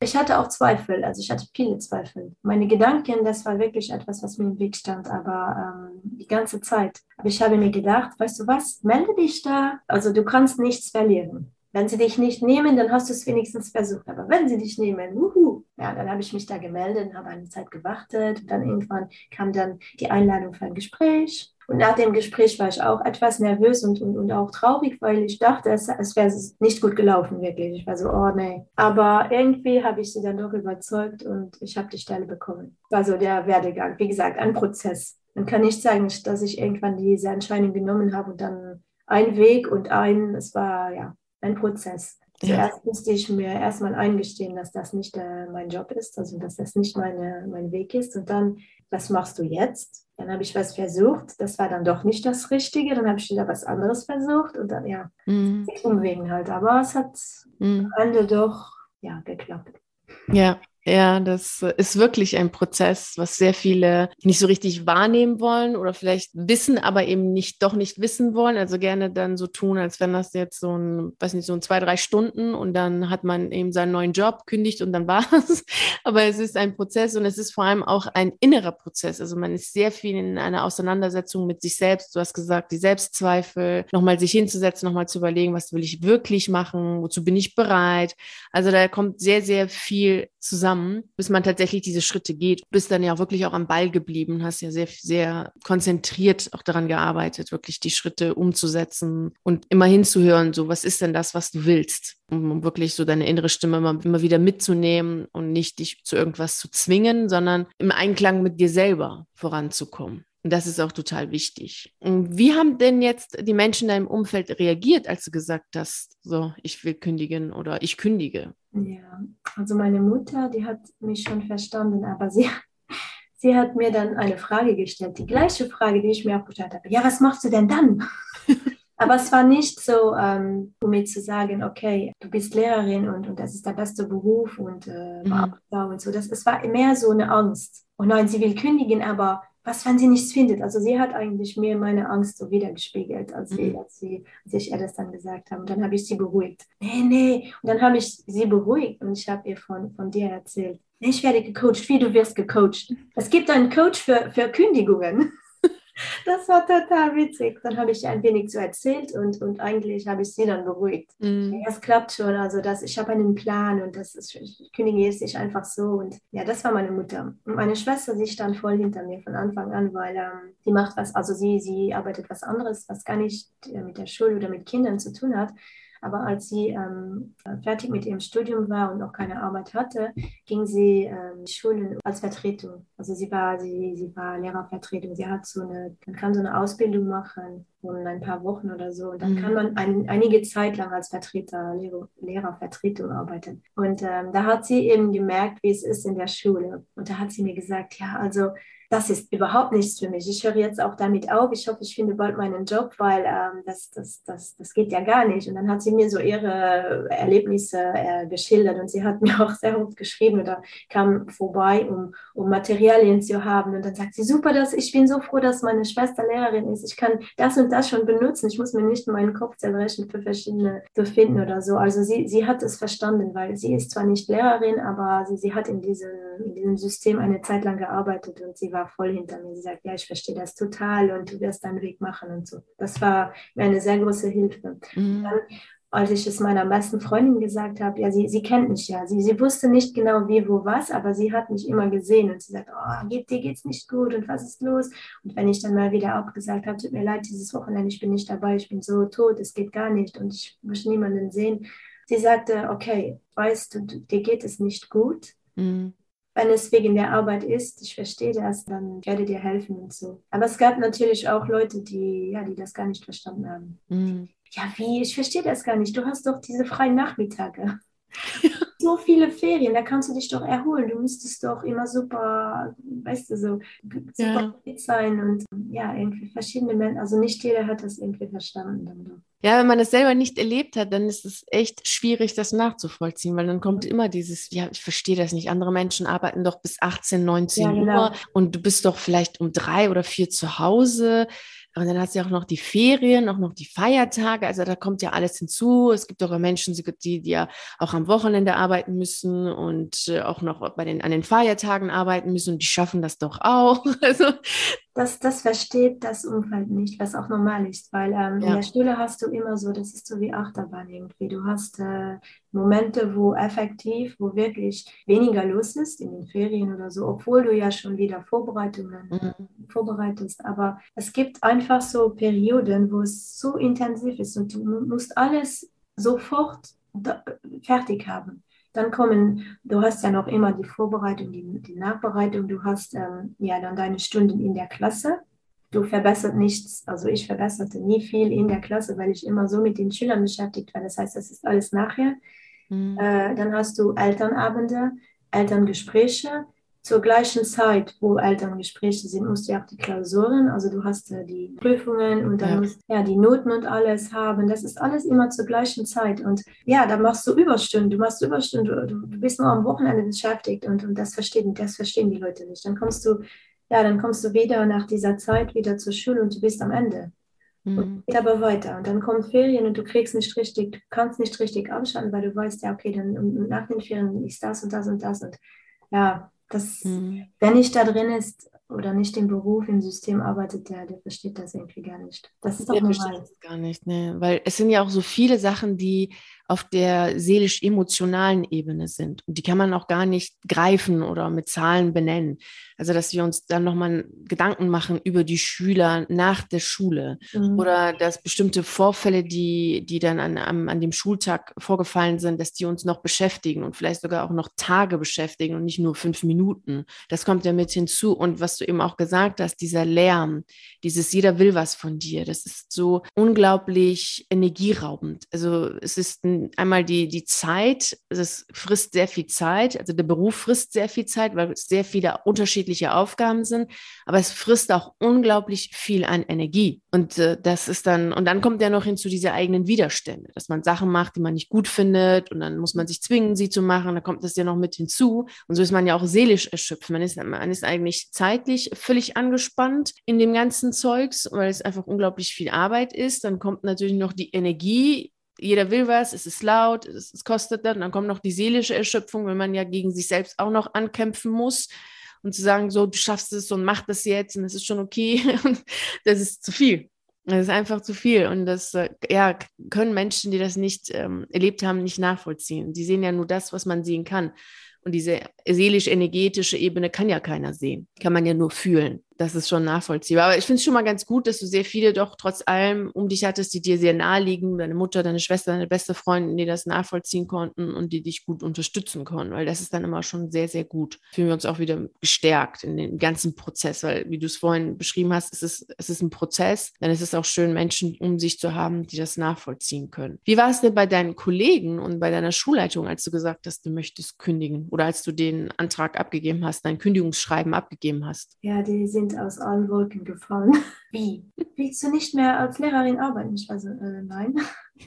[SPEAKER 2] Ich hatte auch Zweifel, also ich hatte viele Zweifel. Meine Gedanken, das war wirklich etwas, was mir im Weg stand, aber ähm, die ganze Zeit. Aber ich habe mir gedacht, weißt du was, melde dich da. Also du kannst nichts verlieren. Wenn sie dich nicht nehmen, dann hast du es wenigstens versucht. Aber wenn sie dich nehmen, wuhu, ja, dann habe ich mich da gemeldet, habe eine Zeit gewartet. Dann irgendwann kam dann die Einladung für ein Gespräch. Und nach dem Gespräch war ich auch etwas nervös und, und, und auch traurig, weil ich dachte, es, es wäre nicht gut gelaufen, wirklich. Ich war so, oh nee. Aber irgendwie habe ich sie dann doch überzeugt und ich habe die Stelle bekommen. War so der Werdegang. Wie gesagt, ein Prozess. Man kann nicht sagen, dass ich irgendwann diese Entscheidung genommen habe und dann ein Weg und ein, es war ja ein Prozess. Zuerst ja. musste ich mir erstmal eingestehen, dass das nicht äh, mein Job ist, also dass das nicht meine, mein Weg ist. Und dann, was machst du jetzt? Dann habe ich was versucht, das war dann doch nicht das Richtige, dann habe ich wieder was anderes versucht und dann, ja, mhm. Umwegen halt. Aber es hat mhm. am Ende doch, ja, geklappt.
[SPEAKER 1] Ja, Ja, das ist wirklich ein Prozess, was sehr viele nicht so richtig wahrnehmen wollen oder vielleicht wissen, aber eben nicht doch nicht wissen wollen. Also gerne dann so tun, als wenn das jetzt so ein, weiß nicht, so ein zwei, drei Stunden und dann hat man eben seinen neuen Job, kündigt und dann war es. Aber es ist ein Prozess und es ist vor allem auch ein innerer Prozess. Also man ist sehr viel in einer Auseinandersetzung mit sich selbst. Du hast gesagt, die Selbstzweifel, nochmal sich hinzusetzen, nochmal zu überlegen, was will ich wirklich machen, wozu bin ich bereit. Also da kommt sehr, sehr viel zusammen, bis man tatsächlich diese Schritte geht. Du bist dann ja wirklich auch am Ball geblieben, hast ja sehr, sehr konzentriert auch daran gearbeitet, wirklich die Schritte umzusetzen und immer hinzuhören, so was ist denn das, was du willst, um wirklich so deine innere Stimme immer, immer wieder mitzunehmen und nicht dich zu irgendwas zu zwingen, sondern im Einklang mit dir selber voranzukommen. Und das ist auch total wichtig. Wie haben denn jetzt die Menschen in deinem Umfeld reagiert, als du gesagt hast, so, ich will kündigen oder ich kündige?
[SPEAKER 2] Ja, also meine Mutter, die hat mich schon verstanden, aber sie, sie hat mir dann eine Frage gestellt, die gleiche Frage, die ich mir auch gestellt habe. Ja, was machst du denn dann? aber es war nicht so, ähm, um mir zu sagen, okay, du bist Lehrerin und, und das ist der beste Beruf und, äh, mhm. und so. Das, es war mehr so eine Angst. Und nein, sie will kündigen, aber was, wenn sie nichts findet? Also sie hat eigentlich mir meine Angst so wiedergespiegelt, als, sie, mhm. als, sie, als ich ihr das dann gesagt habe. Und dann habe ich sie beruhigt. Nee, nee. Und dann habe ich sie beruhigt und ich habe ihr von, von dir erzählt. Ich werde gecoacht, wie du wirst gecoacht. Es gibt einen Coach für, für Kündigungen. Das war total witzig. Dann habe ich ein wenig so erzählt und, und eigentlich habe ich sie dann beruhigt. Mm. Es klappt schon, also das, ich habe einen Plan und das ist, ich kündige jetzt nicht einfach so. Und ja, das war meine Mutter. Und meine Schwester, sie stand voll hinter mir von Anfang an, weil ähm, die macht was, also sie, sie arbeitet was anderes, was gar nicht äh, mit der Schule oder mit Kindern zu tun hat. Aber als sie ähm, fertig mit ihrem Studium war und auch keine Arbeit hatte, ging sie ähm, Schulen als Vertretung. Also sie war, sie, sie war Lehrervertretung. Sie hat so eine, man kann so eine Ausbildung machen von ein paar Wochen oder so. Und dann mhm. kann man ein, einige Zeit lang als Vertreter, Lehrer, Lehrervertretung arbeiten. Und ähm, da hat sie eben gemerkt, wie es ist in der Schule. Und da hat sie mir gesagt, ja, also das ist überhaupt nichts für mich. Ich höre jetzt auch damit auf. Ich hoffe, ich finde bald meinen Job, weil ähm, das, das, das, das geht ja gar nicht. Und dann hat sie mir so ihre Erlebnisse äh, geschildert und sie hat mir auch sehr oft geschrieben oder kam vorbei, um, um Materialien zu haben. Und dann sagt sie, super, dass, ich bin so froh, dass meine Schwester Lehrerin ist. Ich kann das und das schon benutzen. Ich muss mir nicht meinen Kopf zerbrechen für verschiedene zu finden oder so. Also sie, sie hat es verstanden, weil sie ist zwar nicht Lehrerin, aber sie, sie hat in diesem, in diesem System eine Zeit lang gearbeitet und sie war voll hinter mir. Sie sagt, ja, ich verstehe das total und du wirst deinen Weg machen und so. Das war mir eine sehr große Hilfe. Mhm. Dann, als ich es meiner besten Freundin gesagt habe, ja, sie, sie kennt mich ja. Sie, sie wusste nicht genau wie, wo, was, aber sie hat mich immer gesehen und sie sagt, oh, geht, dir geht's nicht gut und was ist los? Und wenn ich dann mal wieder auch gesagt habe, tut mir leid, dieses Wochenende, ich bin nicht dabei, ich bin so tot, es geht gar nicht und ich möchte niemanden sehen. Sie sagte, okay, weißt du, dir geht es nicht gut. Mhm wenn es wegen der Arbeit ist, ich verstehe das, dann werde dir helfen und so. Aber es gab natürlich auch Leute, die, ja, die das gar nicht verstanden haben. Mhm. Ja, wie? Ich verstehe das gar nicht. Du hast doch diese freien Nachmittage. so viele Ferien, da kannst du dich doch erholen. Du müsstest doch immer super, weißt du, so super ja. sein und ja, irgendwie verschiedene Menschen. Also nicht jeder hat das irgendwie verstanden.
[SPEAKER 1] Ja, wenn man das selber nicht erlebt hat, dann ist es echt schwierig, das nachzuvollziehen, weil dann kommt immer dieses, ja, ich verstehe das nicht. Andere Menschen arbeiten doch bis 18, 19 ja, genau. Uhr und du bist doch vielleicht um drei oder vier zu Hause. Und dann hast du ja auch noch die Ferien, auch noch die Feiertage. Also da kommt ja alles hinzu. Es gibt auch Menschen, die, die ja auch am Wochenende arbeiten müssen und äh, auch noch bei den, an den Feiertagen arbeiten müssen. Und die schaffen das doch auch. Also
[SPEAKER 2] das, das versteht das Umfeld nicht, was auch normal ist, weil ähm, ja. in der Schule hast du immer so, das ist so wie Achterbahn irgendwie. Du hast äh, Momente, wo effektiv, wo wirklich weniger los ist, in den Ferien oder so, obwohl du ja schon wieder Vorbereitungen mhm. vorbereitest. Aber es gibt einfach so Perioden, wo es so intensiv ist und du musst alles sofort fertig haben. Dann kommen, du hast ja noch immer die Vorbereitung, die, die Nachbereitung, du hast ähm, ja dann deine Stunden in der Klasse. Du verbessert nichts, also ich verbesserte nie viel in der Klasse, weil ich immer so mit den Schülern beschäftigt war. Das heißt, das ist alles nachher. Mhm. Äh, dann hast du Elternabende, Elterngespräche, zur gleichen Zeit, wo Elterngespräche sind, musst du ja auch die Klausuren, also du hast ja die Prüfungen und dann ja. musst ja die Noten und alles haben. Das ist alles immer zur gleichen Zeit. Und ja, da machst du Überstunden, du machst Überstunden, du, du bist nur am Wochenende beschäftigt und, und das verstehen, das verstehen die Leute nicht. Dann kommst du, ja, dann kommst du wieder nach dieser Zeit wieder zur Schule und du bist am Ende. Mhm. Und geht aber weiter. Und dann kommen Ferien und du kriegst nicht richtig, du kannst nicht richtig abschalten, weil du weißt, ja, okay, dann nach den Ferien ist das und das und das. Und ja, das, mhm. wenn nicht da drin ist oder nicht im Beruf, im System arbeitet, der, der versteht das irgendwie gar nicht. Das ist doch der normal. Versteht das
[SPEAKER 1] gar nicht, ne? Weil es sind ja auch so viele Sachen, die auf der seelisch-emotionalen Ebene sind. Und die kann man auch gar nicht greifen oder mit Zahlen benennen. Also, dass wir uns dann nochmal Gedanken machen über die Schüler nach der Schule mhm. oder dass bestimmte Vorfälle, die, die dann an, an, an dem Schultag vorgefallen sind, dass die uns noch beschäftigen und vielleicht sogar auch noch Tage beschäftigen und nicht nur fünf Minuten. Das kommt ja mit hinzu. Und was du eben auch gesagt hast, dieser Lärm, dieses jeder will was von dir, das ist so unglaublich energieraubend. Also, es ist ein einmal die, die Zeit, es frisst sehr viel Zeit, also der Beruf frisst sehr viel Zeit, weil es sehr viele unterschiedliche Aufgaben sind, aber es frisst auch unglaublich viel an Energie. Und äh, das ist dann, und dann kommt ja noch hinzu diese eigenen Widerstände, dass man Sachen macht, die man nicht gut findet und dann muss man sich zwingen, sie zu machen, da kommt das ja noch mit hinzu. Und so ist man ja auch seelisch erschöpft. Man ist, man ist eigentlich zeitlich völlig angespannt in dem ganzen Zeugs, weil es einfach unglaublich viel Arbeit ist. Dann kommt natürlich noch die Energie jeder will was, es ist laut, es, es kostet dann, dann kommt noch die seelische Erschöpfung, wenn man ja gegen sich selbst auch noch ankämpfen muss und zu sagen, so, du schaffst es und mach das jetzt und es ist schon okay, das ist zu viel. Das ist einfach zu viel und das äh, ja, können Menschen, die das nicht ähm, erlebt haben, nicht nachvollziehen. Die sehen ja nur das, was man sehen kann. Und diese seelisch-energetische Ebene kann ja keiner sehen, kann man ja nur fühlen das ist schon nachvollziehbar. Aber ich finde es schon mal ganz gut, dass du sehr viele doch trotz allem um dich hattest, die dir sehr nahe liegen, deine Mutter, deine Schwester, deine beste Freundin, die das nachvollziehen konnten und die dich gut unterstützen konnten, weil das ist dann immer schon sehr, sehr gut. Fühlen wir uns auch wieder gestärkt in den ganzen Prozess, weil wie du es vorhin beschrieben hast, es ist, es ist ein Prozess, dann ist es auch schön, Menschen um sich zu haben, die das nachvollziehen können. Wie war es denn bei deinen Kollegen und bei deiner Schulleitung, als du gesagt hast, du möchtest kündigen oder als du den Antrag abgegeben hast, dein Kündigungsschreiben abgegeben hast?
[SPEAKER 2] Ja, die sind sind aus allen Wolken gefallen. Wie? Willst du nicht mehr als Lehrerin arbeiten? Ich war so, äh, nein.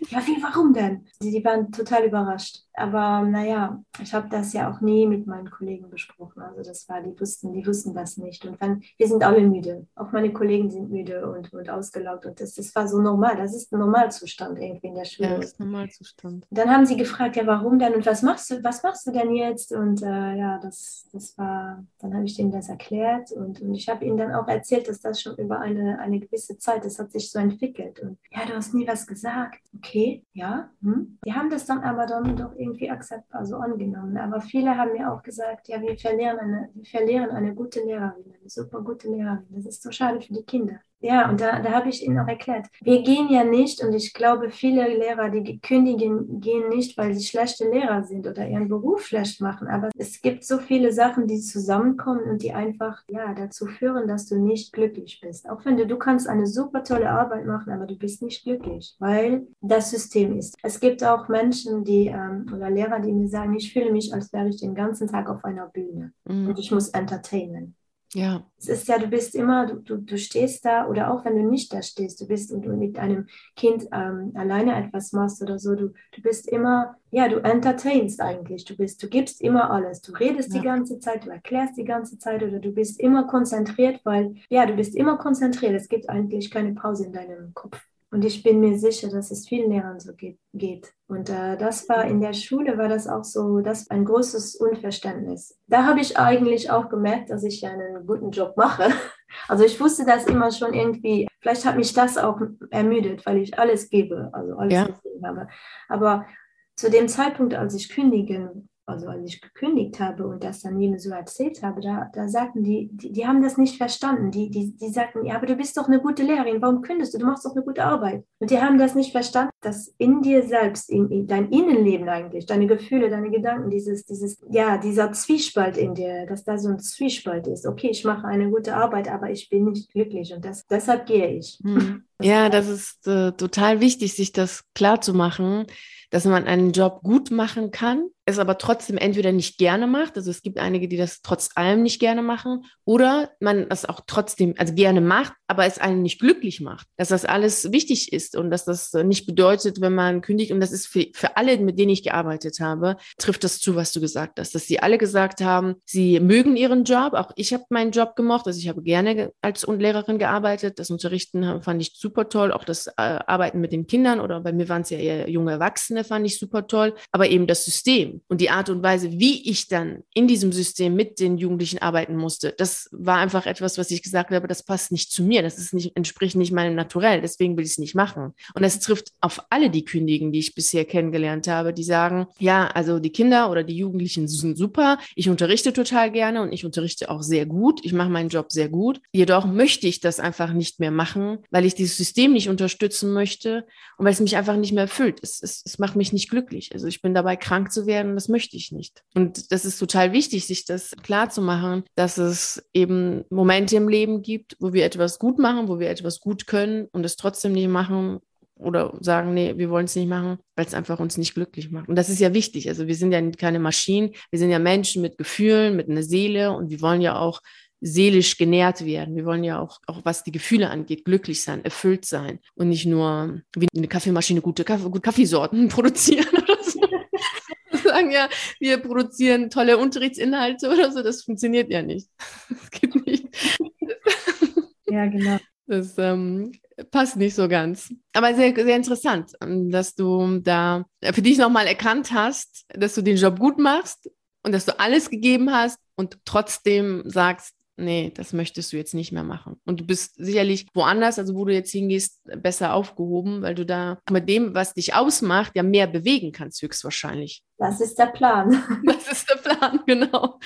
[SPEAKER 2] Ja, wie, warum denn? Die, die waren total überrascht. Aber naja, ich habe das ja auch nie mit meinen Kollegen besprochen. Also das war, die wussten, die wussten das nicht. Und wenn, wir sind alle müde. Auch meine Kollegen sind müde und, und ausgelaugt. Und das, das war so normal. Das ist ein Normalzustand irgendwie in der Schule. Ja, das ist ein Normalzustand. Dann haben sie gefragt, ja, warum denn? Und was machst du, was machst du denn jetzt? Und äh, ja, das, das war, dann habe ich denen das erklärt. Und, und ich habe ihnen dann auch erzählt, dass das schon über eine, eine gewisse Zeit, das hat sich so entwickelt. Und ja, du hast nie was gesagt okay, ja. Hm. Die haben das dann aber dann doch irgendwie akzeptiert, also angenommen. Aber viele haben mir auch gesagt, ja, wir verlieren eine, wir verlieren eine gute Lehrerin, eine super gute Lehrerin. Das ist so schade für die Kinder. Ja, und da, da habe ich Ihnen auch erklärt, wir gehen ja nicht, und ich glaube, viele Lehrer, die kündigen, gehen nicht, weil sie schlechte Lehrer sind oder ihren Beruf schlecht machen. Aber es gibt so viele Sachen, die zusammenkommen und die einfach ja, dazu führen, dass du nicht glücklich bist. Auch wenn du, du kannst eine super tolle Arbeit machen, aber du bist nicht glücklich, weil das System ist. Es gibt auch Menschen, die ähm, oder Lehrer, die mir sagen, ich fühle mich, als wäre ich den ganzen Tag auf einer Bühne mhm. und ich muss entertainen. Ja. Es ist ja, du bist immer, du, du, du stehst da oder auch wenn du nicht da stehst, du bist und du mit einem Kind ähm, alleine etwas machst oder so, du, du bist immer, ja, du entertainst eigentlich, du bist, du gibst immer alles, du redest ja. die ganze Zeit, du erklärst die ganze Zeit oder du bist immer konzentriert, weil, ja, du bist immer konzentriert, es gibt eigentlich keine Pause in deinem Kopf. Und ich bin mir sicher, dass es vielen Lehrern so geht. Und äh, das war in der Schule, war das auch so, das ein großes Unverständnis. Da habe ich eigentlich auch gemerkt, dass ich einen guten Job mache. Also ich wusste das immer schon irgendwie, vielleicht hat mich das auch ermüdet, weil ich alles gebe, also alles ja. habe. Aber zu dem Zeitpunkt, als ich kündigen also als ich gekündigt habe und das dann jedem so erzählt habe, da, da sagten die, die, die, haben das nicht verstanden. Die, die, die sagten, ja, aber du bist doch eine gute Lehrerin, warum kündigst du? Du machst doch eine gute Arbeit. Und die haben das nicht verstanden, dass in dir selbst, in, in dein Innenleben eigentlich, deine Gefühle, deine Gedanken, dieses, dieses, ja, dieser Zwiespalt in dir, dass da so ein Zwiespalt ist. Okay, ich mache eine gute Arbeit, aber ich bin nicht glücklich und das, deshalb gehe ich. Mhm.
[SPEAKER 1] Ja, das ist äh, total wichtig, sich das klar zu machen, dass man einen Job gut machen kann, es aber trotzdem entweder nicht gerne macht, also es gibt einige, die das trotz allem nicht gerne machen, oder man das auch trotzdem, also gerne macht, aber es einen nicht glücklich macht, dass das alles wichtig ist und dass das nicht bedeutet, wenn man kündigt, und das ist für, für alle, mit denen ich gearbeitet habe, trifft das zu, was du gesagt hast, dass sie alle gesagt haben, sie mögen ihren Job, auch ich habe meinen Job gemocht, also ich habe gerne als Lehrerin gearbeitet, das Unterrichten fand ich super toll, auch das äh, Arbeiten mit den Kindern oder bei mir waren es ja eher junge Erwachsene, fand ich super toll, aber eben das System, und die Art und Weise, wie ich dann in diesem System mit den Jugendlichen arbeiten musste, das war einfach etwas, was ich gesagt habe, das passt nicht zu mir, das ist nicht, entspricht nicht meinem Naturell, deswegen will ich es nicht machen. Und das trifft auf alle die Kündigen, die ich bisher kennengelernt habe, die sagen, ja, also die Kinder oder die Jugendlichen sind super, ich unterrichte total gerne und ich unterrichte auch sehr gut, ich mache meinen Job sehr gut, jedoch möchte ich das einfach nicht mehr machen, weil ich dieses System nicht unterstützen möchte und weil es mich einfach nicht mehr erfüllt. Es, es, es macht mich nicht glücklich. Also ich bin dabei, krank zu werden das möchte ich nicht. Und das ist total wichtig, sich das klar zu machen, dass es eben Momente im Leben gibt, wo wir etwas gut machen, wo wir etwas gut können und es trotzdem nicht machen, oder sagen, nee, wir wollen es nicht machen, weil es einfach uns nicht glücklich macht. Und das ist ja wichtig. Also wir sind ja keine Maschinen, wir sind ja Menschen mit Gefühlen, mit einer Seele und wir wollen ja auch seelisch genährt werden. Wir wollen ja auch, auch was die Gefühle angeht, glücklich sein, erfüllt sein und nicht nur wie eine Kaffeemaschine gute, Kaffee, gute Kaffeesorten produzieren oder so sagen ja, wir produzieren tolle Unterrichtsinhalte oder so. Das funktioniert ja nicht. Das geht nicht.
[SPEAKER 2] Ja, genau.
[SPEAKER 1] Das ähm, passt nicht so ganz. Aber sehr, sehr interessant, dass du da für dich nochmal erkannt hast, dass du den Job gut machst und dass du alles gegeben hast und trotzdem sagst, nee, das möchtest du jetzt nicht mehr machen. Und du bist sicherlich woanders, also wo du jetzt hingehst, besser aufgehoben, weil du da mit dem, was dich ausmacht, ja mehr bewegen kannst, höchstwahrscheinlich.
[SPEAKER 2] Das ist der Plan.
[SPEAKER 1] Das ist der Plan, genau.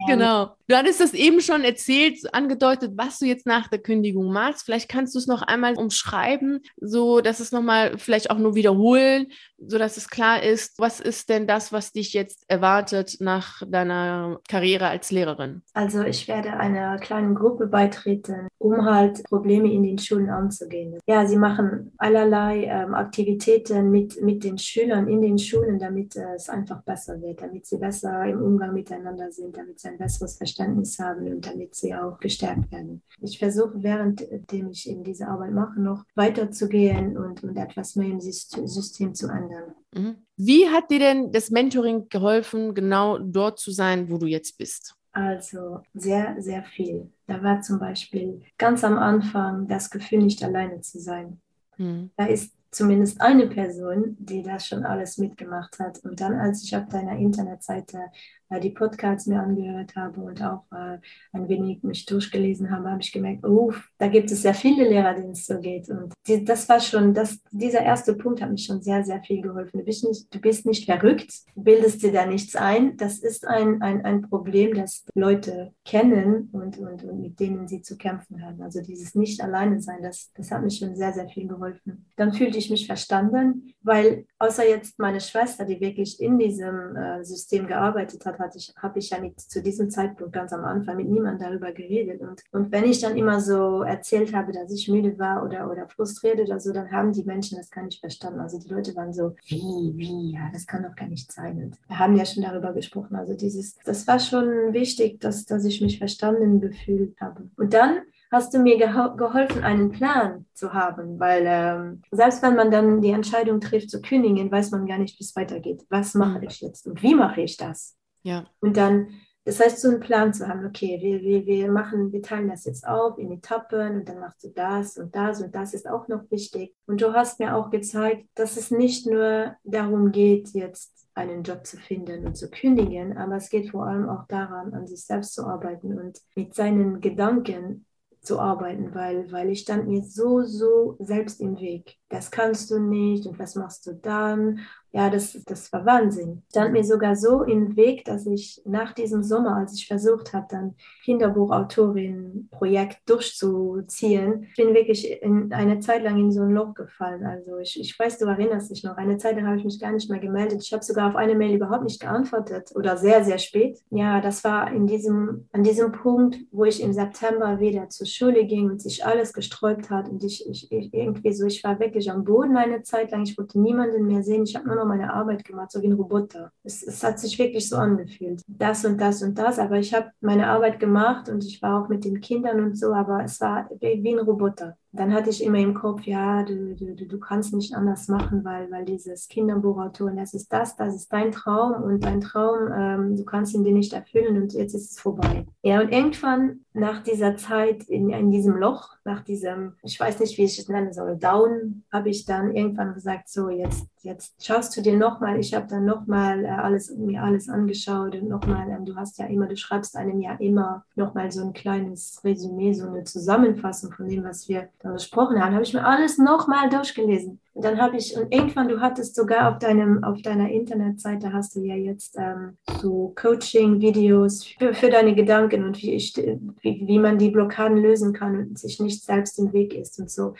[SPEAKER 1] Ja. Genau. Du hattest das eben schon erzählt, angedeutet, was du jetzt nach der Kündigung machst. Vielleicht kannst du es noch einmal umschreiben, so dass es nochmal vielleicht auch nur wiederholen, so dass es klar ist, was ist denn das, was dich jetzt erwartet nach deiner Karriere als Lehrerin?
[SPEAKER 2] Also ich werde einer kleinen Gruppe beitreten, um halt Probleme in den Schulen anzugehen. Ja, sie machen allerlei ähm, Aktivitäten mit, mit den Schülern in den Schulen, damit äh, es einfach besser wird, damit sie besser im Umgang miteinander sind, damit sie ein besseres Verständnis haben und damit sie auch gestärkt werden. Ich versuche, währenddem ich eben diese Arbeit mache, noch weiterzugehen und, und etwas mehr im System zu ändern.
[SPEAKER 1] Mhm. Wie hat dir denn das Mentoring geholfen, genau dort zu sein, wo du jetzt bist?
[SPEAKER 2] Also sehr, sehr viel. Da war zum Beispiel ganz am Anfang das Gefühl, nicht alleine zu sein. Mhm. Da ist zumindest eine Person, die das schon alles mitgemacht hat. Und dann, als ich auf deiner Internetseite äh, die Podcasts mir angehört habe und auch äh, ein wenig mich durchgelesen habe, habe ich gemerkt, oh, da gibt es sehr viele Lehrer, denen es so geht. Und das war schon, das, dieser erste Punkt hat mich schon sehr, sehr viel geholfen. Du bist nicht, du bist nicht verrückt, bildest dir da nichts ein. Das ist ein, ein, ein Problem, das Leute kennen und, und, und mit denen sie zu kämpfen haben. Also dieses nicht alleine sein, das, das hat mich schon sehr, sehr viel geholfen. Dann fühlte ich mich verstanden, weil außer jetzt meine Schwester, die wirklich in diesem äh, System gearbeitet hat, hatte ich, habe ich ja mit, zu diesem Zeitpunkt ganz am Anfang mit niemandem darüber geredet. Und, und wenn ich dann immer so erzählt habe, dass ich müde war oder, oder frustriert oder so, dann haben die Menschen das gar nicht verstanden. Also die Leute waren so, wie, wie, ja, das kann doch gar nicht sein. Und wir haben ja schon darüber gesprochen. Also dieses, das war schon wichtig, dass, dass ich mich verstanden gefühlt habe. Und dann hast du mir geholfen, einen Plan zu haben, weil ähm, selbst wenn man dann die Entscheidung trifft zu kündigen, weiß man gar nicht, wie es weitergeht. Was mache mhm. ich jetzt und wie mache ich das?
[SPEAKER 1] Ja.
[SPEAKER 2] Und dann, das heißt, so einen Plan zu haben, okay, wir, wir, wir machen, wir teilen das jetzt auf in Etappen und dann machst du das und das und das ist auch noch wichtig. Und du hast mir auch gezeigt, dass es nicht nur darum geht, jetzt einen Job zu finden und zu kündigen, aber es geht vor allem auch daran, an sich selbst zu arbeiten und mit seinen Gedanken zu arbeiten, weil, weil ich stand mir so, so selbst im Weg. Das kannst du nicht und was machst du dann? ja, das, das war Wahnsinn. Stand mir sogar so im Weg, dass ich nach diesem Sommer, als ich versucht habe, dann Kinderbuchautorin-Projekt durchzuziehen, bin wirklich in, eine Zeit lang in so ein Loch gefallen. Also ich, ich weiß, du erinnerst dich noch, eine Zeit lang habe ich mich gar nicht mehr gemeldet. Ich habe sogar auf eine Mail überhaupt nicht geantwortet oder sehr, sehr spät. Ja, das war in diesem, an diesem Punkt, wo ich im September wieder zur Schule ging und sich alles gesträubt hat und ich, ich, ich irgendwie so, ich war wirklich am Boden eine Zeit lang. Ich wollte niemanden mehr sehen. Ich habe nur noch meine Arbeit gemacht, so wie ein Roboter. Es, es hat sich wirklich so angefühlt. Das und das und das, aber ich habe meine Arbeit gemacht und ich war auch mit den Kindern und so, aber es war wie ein Roboter dann hatte ich immer im Kopf, ja, du, du, du kannst nicht anders machen, weil, weil dieses Kinderbuchautor, das ist das, das ist dein Traum und dein Traum, ähm, du kannst ihn dir nicht erfüllen und jetzt ist es vorbei. Ja, und irgendwann nach dieser Zeit in, in diesem Loch, nach diesem, ich weiß nicht, wie ich es nennen soll, Down, habe ich dann irgendwann gesagt, so jetzt, jetzt schaust du dir nochmal, ich habe dann nochmal äh, alles, mir alles angeschaut und nochmal, ähm, du hast ja immer, du schreibst einem ja immer nochmal so ein kleines Resümee, so eine Zusammenfassung von dem, was wir da besprochen haben, habe ich mir alles nochmal durchgelesen. Und dann habe ich, und irgendwann, du hattest sogar auf, deinem, auf deiner Internetseite, hast du ja jetzt ähm, so Coaching-Videos für, für deine Gedanken und wie, ich, wie, wie man die Blockaden lösen kann und sich nicht selbst im Weg ist und so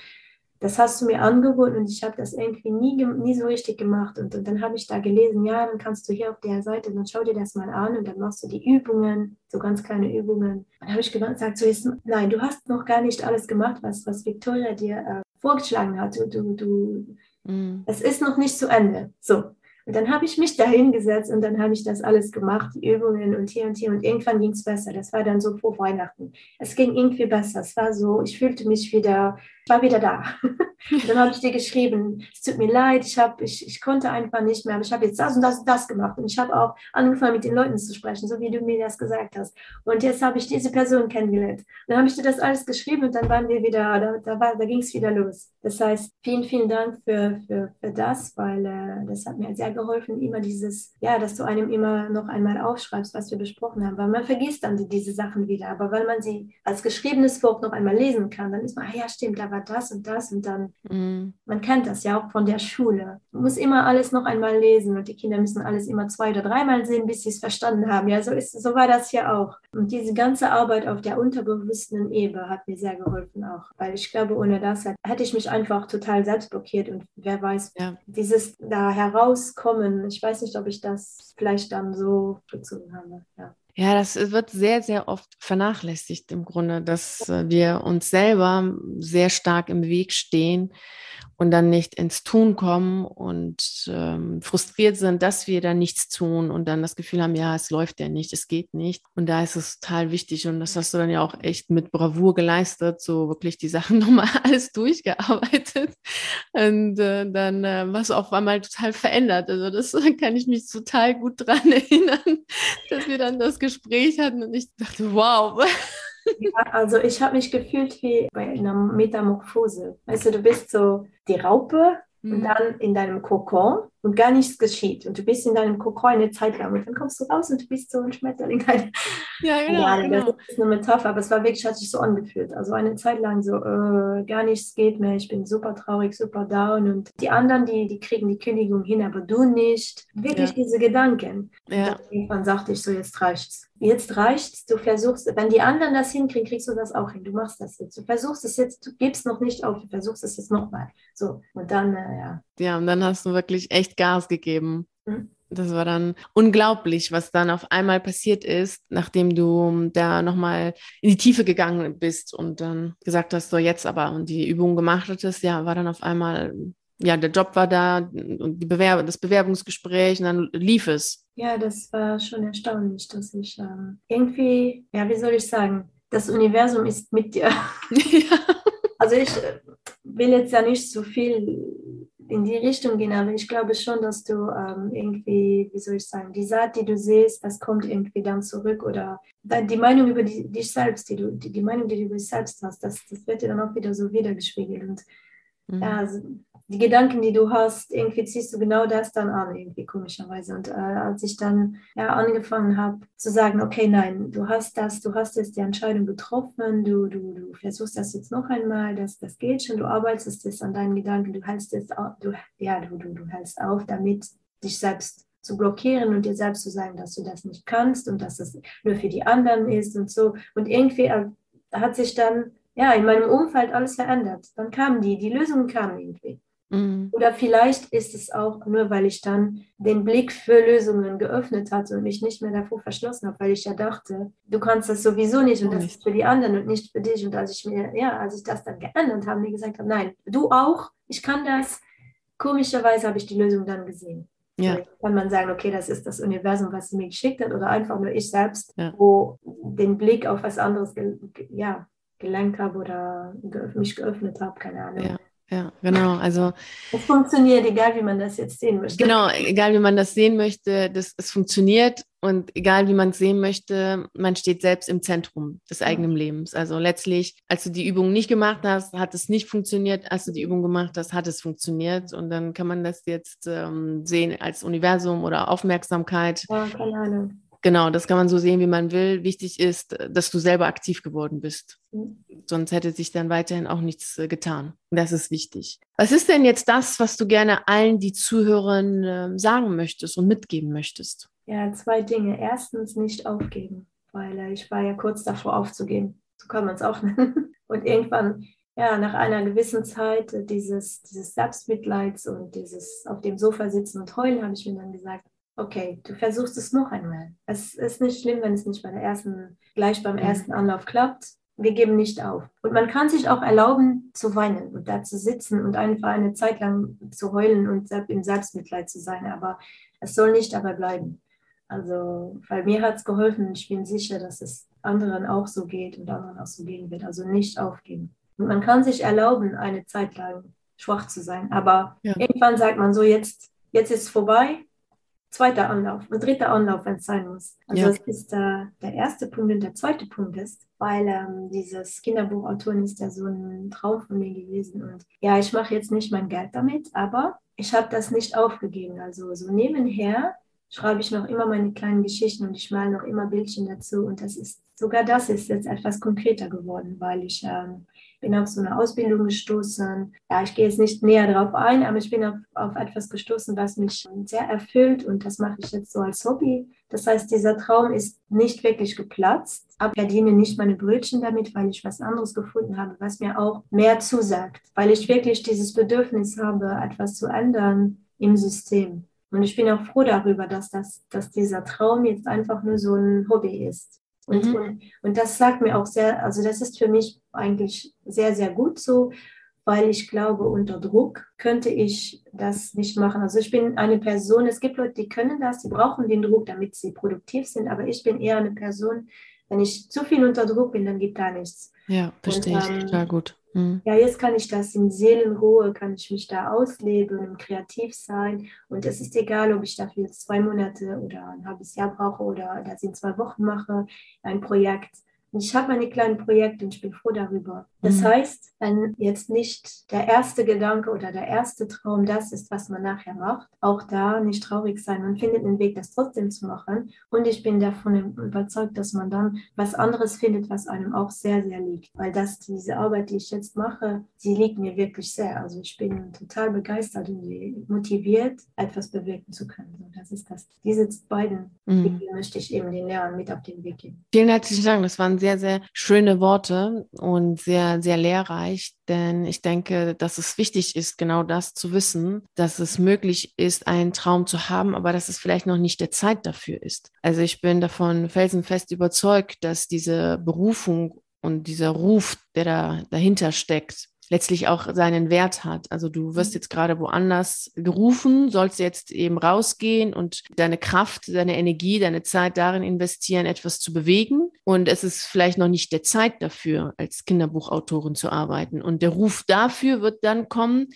[SPEAKER 2] das hast du mir angeboten und ich habe das irgendwie nie, nie so richtig gemacht. Und, und dann habe ich da gelesen, ja, dann kannst du hier auf der Seite, dann schau dir das mal an und dann machst du die Übungen, so ganz kleine Übungen. Dann habe ich gesagt, so ist, nein, du hast noch gar nicht alles gemacht, was, was Victoria dir äh, vorgeschlagen hat. Du, du, du, mm. Es ist noch nicht zu Ende. So, und dann habe ich mich da hingesetzt und dann habe ich das alles gemacht, die Übungen und hier und hier. Und irgendwann ging es besser. Das war dann so vor Weihnachten. Es ging irgendwie besser. Es war so, ich fühlte mich wieder war wieder da. dann habe ich dir geschrieben, es tut mir leid, ich, hab, ich, ich konnte einfach nicht mehr, aber ich habe jetzt das und das und das gemacht. Und ich habe auch angefangen, mit den Leuten zu sprechen, so wie du mir das gesagt hast. Und jetzt habe ich diese Person kennengelernt. Dann habe ich dir das alles geschrieben und dann waren wir wieder, da, da, da ging es wieder los. Das heißt, vielen, vielen Dank für, für, für das, weil äh, das hat mir sehr geholfen, immer dieses, ja, dass du einem immer noch einmal aufschreibst, was wir besprochen haben, weil man vergisst dann die, diese Sachen wieder. Aber weil man sie als geschriebenes Wort noch einmal lesen kann, dann ist man, ah ja, stimmt, da war das und das und dann, mm. man kennt das ja auch von der Schule. Man muss immer alles noch einmal lesen und die Kinder müssen alles immer zwei oder dreimal sehen, bis sie es verstanden haben. Ja, so, ist, so war das hier auch. Und diese ganze Arbeit auf der unterbewussten Ebene hat mir sehr geholfen auch, weil ich glaube, ohne das hätte ich mich einfach total selbst blockiert und wer weiß, ja. dieses da herauskommen, ich weiß nicht, ob ich das vielleicht dann so bezogen habe. Ja.
[SPEAKER 1] Ja, das wird sehr, sehr oft vernachlässigt im Grunde, dass äh, wir uns selber sehr stark im Weg stehen und dann nicht ins Tun kommen und ähm, frustriert sind, dass wir da nichts tun und dann das Gefühl haben, ja, es läuft ja nicht, es geht nicht. Und da ist es total wichtig und das hast du dann ja auch echt mit Bravour geleistet, so wirklich die Sachen nochmal alles durchgearbeitet und äh, dann äh, was auf einmal total verändert. Also das kann ich mich total gut dran erinnern, dass wir dann das Gespräch hatten und ich dachte, wow.
[SPEAKER 2] Ja, also ich habe mich gefühlt wie bei einer Metamorphose. Weißt du, du bist so die Raupe mhm. und dann in deinem Kokon und gar nichts geschieht. Und du bist in deinem Kokon eine Zeit lang und dann kommst du raus und du bist so ein Schmetterling. Ja, genau, ja, genau. Das ist eine Metapher, aber es war wirklich, hat sich so angefühlt. Also eine Zeit lang so, äh, gar nichts geht mehr, ich bin super traurig, super down und die anderen, die, die kriegen die Kündigung hin, aber du nicht. Wirklich ja. diese Gedanken. Ja. Und irgendwann sagte ich so, jetzt reicht's jetzt reicht's, du versuchst, wenn die anderen das hinkriegen, kriegst du das auch hin. Du machst das jetzt. Du versuchst es jetzt, du gibst noch nicht auf, du versuchst es jetzt nochmal. So, und dann, äh, ja.
[SPEAKER 1] Ja, und dann hast du wirklich echt Gas gegeben. Mhm. Das war dann unglaublich, was dann auf einmal passiert ist, nachdem du da nochmal in die Tiefe gegangen bist und dann gesagt hast, so jetzt aber und die Übung gemacht hattest, ja, war dann auf einmal, ja, der Job war da und die Bewerb das Bewerbungsgespräch und dann lief es.
[SPEAKER 2] Ja, das war schon erstaunlich, dass ich ähm, irgendwie, ja, wie soll ich sagen, das Universum ist mit dir. Ja. Also ich äh, will jetzt ja nicht so viel in die Richtung gehen, aber ich glaube schon, dass du ähm, irgendwie, wie soll ich sagen, die Saat, die du siehst, das kommt irgendwie dann zurück oder die Meinung über die, dich selbst, die, du, die, die Meinung, die du über dich selbst hast, das, das wird dir dann auch wieder so wiedergespiegelt und mhm. ja, also, die Gedanken, die du hast, irgendwie ziehst du genau das dann an, irgendwie komischerweise. Und äh, als ich dann ja, angefangen habe zu sagen, okay, nein, du hast das, du hast jetzt die Entscheidung getroffen, du, du, du versuchst das jetzt noch einmal, das, das geht schon, du arbeitest jetzt an deinen Gedanken, du hältst jetzt auf, du, ja, du, du, du hältst auf damit, dich selbst zu blockieren und dir selbst zu sagen, dass du das nicht kannst und dass es nur für die anderen ist und so. Und irgendwie äh, hat sich dann ja in meinem Umfeld alles verändert. Dann kamen die, die Lösungen kamen irgendwie. Mhm. Oder vielleicht ist es auch nur, weil ich dann den Blick für Lösungen geöffnet hatte und mich nicht mehr davor verschlossen habe, weil ich ja dachte, du kannst das sowieso nicht und das ist für die anderen und nicht für dich. Und als ich mir, ja, als ich das dann geändert habe, mir gesagt habe, nein, du auch, ich kann das. Komischerweise habe ich die Lösung dann gesehen. Ja. kann man sagen, okay, das ist das Universum, was sie mir geschickt hat, oder einfach nur ich selbst, ja. wo den Blick auf was anderes ge ja, gelenkt habe oder mich geöffnet habe, keine Ahnung.
[SPEAKER 1] Ja ja, genau. Also
[SPEAKER 2] es funktioniert, egal wie man das jetzt sehen möchte.
[SPEAKER 1] Genau, egal wie man das sehen möchte, das, es funktioniert und egal wie man es sehen möchte, man steht selbst im Zentrum des eigenen Lebens. Also letztlich, als du die Übung nicht gemacht hast, hat es nicht funktioniert. Als du die Übung gemacht hast, hat es funktioniert. Und dann kann man das jetzt ähm, sehen als Universum oder Aufmerksamkeit.
[SPEAKER 2] Ja, keine Ahnung.
[SPEAKER 1] Genau, das kann man so sehen, wie man will. Wichtig ist, dass du selber aktiv geworden bist. Mhm. Sonst hätte sich dann weiterhin auch nichts äh, getan. Das ist wichtig. Was ist denn jetzt das, was du gerne allen, die zuhören, äh, sagen möchtest und mitgeben möchtest?
[SPEAKER 2] Ja, zwei Dinge. Erstens nicht aufgeben, weil äh, ich war ja kurz davor aufzugeben. So kann man es auch nennen. Und irgendwann, ja, nach einer gewissen Zeit äh, dieses, dieses Selbstmitleids und dieses auf dem Sofa sitzen und heulen, habe ich mir dann gesagt, okay, du versuchst es noch einmal. Es ist nicht schlimm, wenn es nicht bei der ersten, gleich beim mhm. ersten Anlauf klappt. Wir geben nicht auf. Und man kann sich auch erlauben, zu weinen und da zu sitzen und einfach eine Zeit lang zu heulen und im Selbstmitleid zu sein. Aber es soll nicht dabei bleiben. Also, weil mir hat es geholfen und ich bin sicher, dass es anderen auch so geht und anderen auch so gehen wird. Also nicht aufgeben. Und man kann sich erlauben, eine Zeit lang schwach zu sein. Aber ja. irgendwann sagt man so, jetzt, jetzt ist es vorbei, zweiter Anlauf und dritter Anlauf, wenn es sein muss. Also ja. das ist äh, der erste Punkt und der zweite Punkt ist, weil ähm, dieses Kinderbuchautoren ist ja so ein Traum von mir gewesen und ja, ich mache jetzt nicht mein Geld damit, aber ich habe das nicht aufgegeben. Also so nebenher schreibe ich noch immer meine kleinen Geschichten und ich male noch immer Bildchen dazu und das ist sogar das ist jetzt etwas konkreter geworden, weil ich ähm, bin auf so eine Ausbildung gestoßen. Ja, ich gehe jetzt nicht näher darauf ein, aber ich bin auf, auf etwas gestoßen, was mich sehr erfüllt und das mache ich jetzt so als Hobby. Das heißt, dieser Traum ist nicht wirklich geplatzt, aber verdiene nicht meine Brötchen damit, weil ich was anderes gefunden habe, was mir auch mehr zusagt, weil ich wirklich dieses Bedürfnis habe, etwas zu ändern im System. Und ich bin auch froh darüber, dass, das, dass dieser Traum jetzt einfach nur so ein Hobby ist. Und, mhm. und, und das sagt mir auch sehr, also das ist für mich eigentlich sehr, sehr gut so, weil ich glaube, unter Druck könnte ich das nicht machen. Also ich bin eine Person, es gibt Leute, die können das, die brauchen den Druck, damit sie produktiv sind, aber ich bin eher eine Person, wenn ich zu viel unter Druck bin, dann geht gar nichts.
[SPEAKER 1] Ja, verstehe und, ähm, ich total gut.
[SPEAKER 2] Mhm. Ja, jetzt kann ich das in Seelenruhe, kann ich mich da ausleben und kreativ sein. Und es ist egal, ob ich dafür zwei Monate oder ein halbes Jahr brauche oder das in zwei Wochen mache, ein Projekt. Und ich habe meine kleinen Projekte und ich bin froh darüber. Das mhm. heißt, wenn jetzt nicht der erste Gedanke oder der erste Traum das ist, was man nachher macht, auch da nicht traurig sein. Man findet einen Weg, das trotzdem zu machen. Und ich bin davon überzeugt, dass man dann was anderes findet, was einem auch sehr, sehr liegt. Weil das, diese Arbeit, die ich jetzt mache, sie liegt mir wirklich sehr. Also ich bin total begeistert und motiviert, etwas bewirken zu können. Und das ist das. Diese beiden mhm. Dinge möchte ich eben den Lehrern mit auf den Weg geben.
[SPEAKER 1] Vielen herzlichen Dank. Das waren sehr, sehr schöne Worte und sehr, sehr lehrreich, denn ich denke, dass es wichtig ist, genau das zu wissen, dass es möglich ist, einen Traum zu haben, aber dass es vielleicht noch nicht der Zeit dafür ist. Also ich bin davon felsenfest überzeugt, dass diese Berufung und dieser Ruf, der da dahinter steckt, letztlich auch seinen Wert hat. Also du wirst mhm. jetzt gerade woanders gerufen, sollst jetzt eben rausgehen und deine Kraft, deine Energie, deine Zeit darin investieren, etwas zu bewegen. Und es ist vielleicht noch nicht der Zeit dafür, als Kinderbuchautorin zu arbeiten. Und der Ruf dafür wird dann kommen,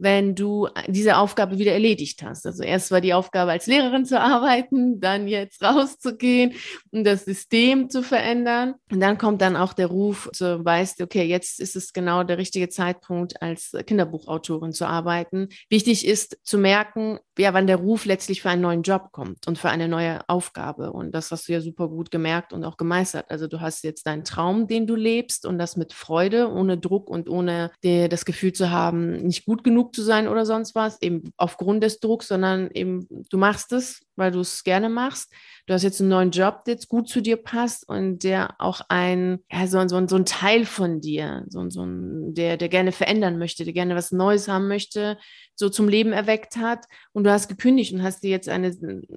[SPEAKER 1] wenn du diese Aufgabe wieder erledigt hast. Also erst war die Aufgabe als Lehrerin zu arbeiten, dann jetzt rauszugehen und das System zu verändern. Und dann kommt dann auch der Ruf, so weißt, okay, jetzt ist es genau der richtige Zeitpunkt, als Kinderbuchautorin zu arbeiten. Wichtig ist zu merken, ja, wann der Ruf letztlich für einen neuen Job kommt und für eine neue Aufgabe. Und das hast du ja super gut gemerkt und auch gemeistert. Also du hast jetzt deinen Traum, den du lebst und das mit Freude, ohne Druck und ohne das Gefühl zu haben, nicht gut genug genug zu sein oder sonst was, eben aufgrund des Drucks, sondern eben du machst es, weil du es gerne machst. Du hast jetzt einen neuen Job, der jetzt gut zu dir passt und der auch ein, ja, so, so, so ein Teil von dir, so, so ein, der, der gerne verändern möchte, der gerne was Neues haben möchte, so zum Leben erweckt hat. Und du hast gekündigt und hast dir jetzt eine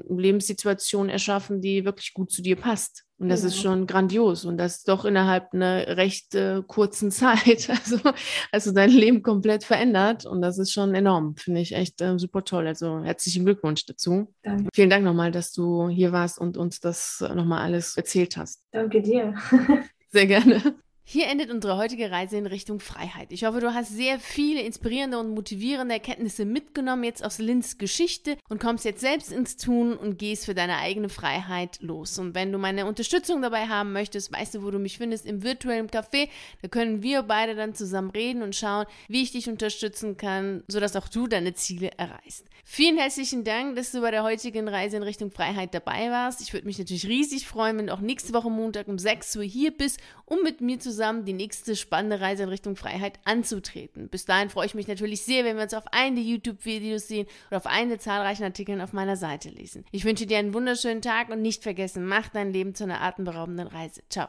[SPEAKER 1] Lebenssituation erschaffen, die wirklich gut zu dir passt. Und das ja. ist schon grandios und das doch innerhalb einer recht äh, kurzen Zeit. Also du dein Leben komplett verändert und das ist schon enorm. Finde ich echt äh, super toll. Also herzlichen Glückwunsch dazu. Danke. Vielen Dank nochmal, dass du hier warst und uns das nochmal alles erzählt hast.
[SPEAKER 2] Danke dir.
[SPEAKER 1] Sehr gerne. Hier endet unsere heutige Reise in Richtung Freiheit. Ich hoffe, du hast sehr viele inspirierende und motivierende Erkenntnisse mitgenommen jetzt aus Lins Geschichte und kommst jetzt selbst ins Tun und gehst für deine eigene Freiheit los. Und wenn du meine Unterstützung dabei haben möchtest, weißt du, wo du mich findest, im virtuellen Café. Da können wir beide dann zusammen reden und schauen, wie ich dich unterstützen kann, sodass auch du deine Ziele erreichst. Vielen herzlichen Dank, dass du bei der heutigen Reise in Richtung Freiheit dabei warst. Ich würde mich natürlich riesig freuen, wenn du auch nächste Woche Montag um 6 Uhr hier bist, um mit mir zusammen zusammen die nächste spannende Reise in Richtung Freiheit anzutreten. Bis dahin freue ich mich natürlich sehr, wenn wir uns auf einen der YouTube-Videos sehen oder auf einen der zahlreichen Artikeln auf meiner Seite lesen. Ich wünsche dir einen wunderschönen Tag und nicht vergessen, mach dein Leben zu einer atemberaubenden Reise. Ciao.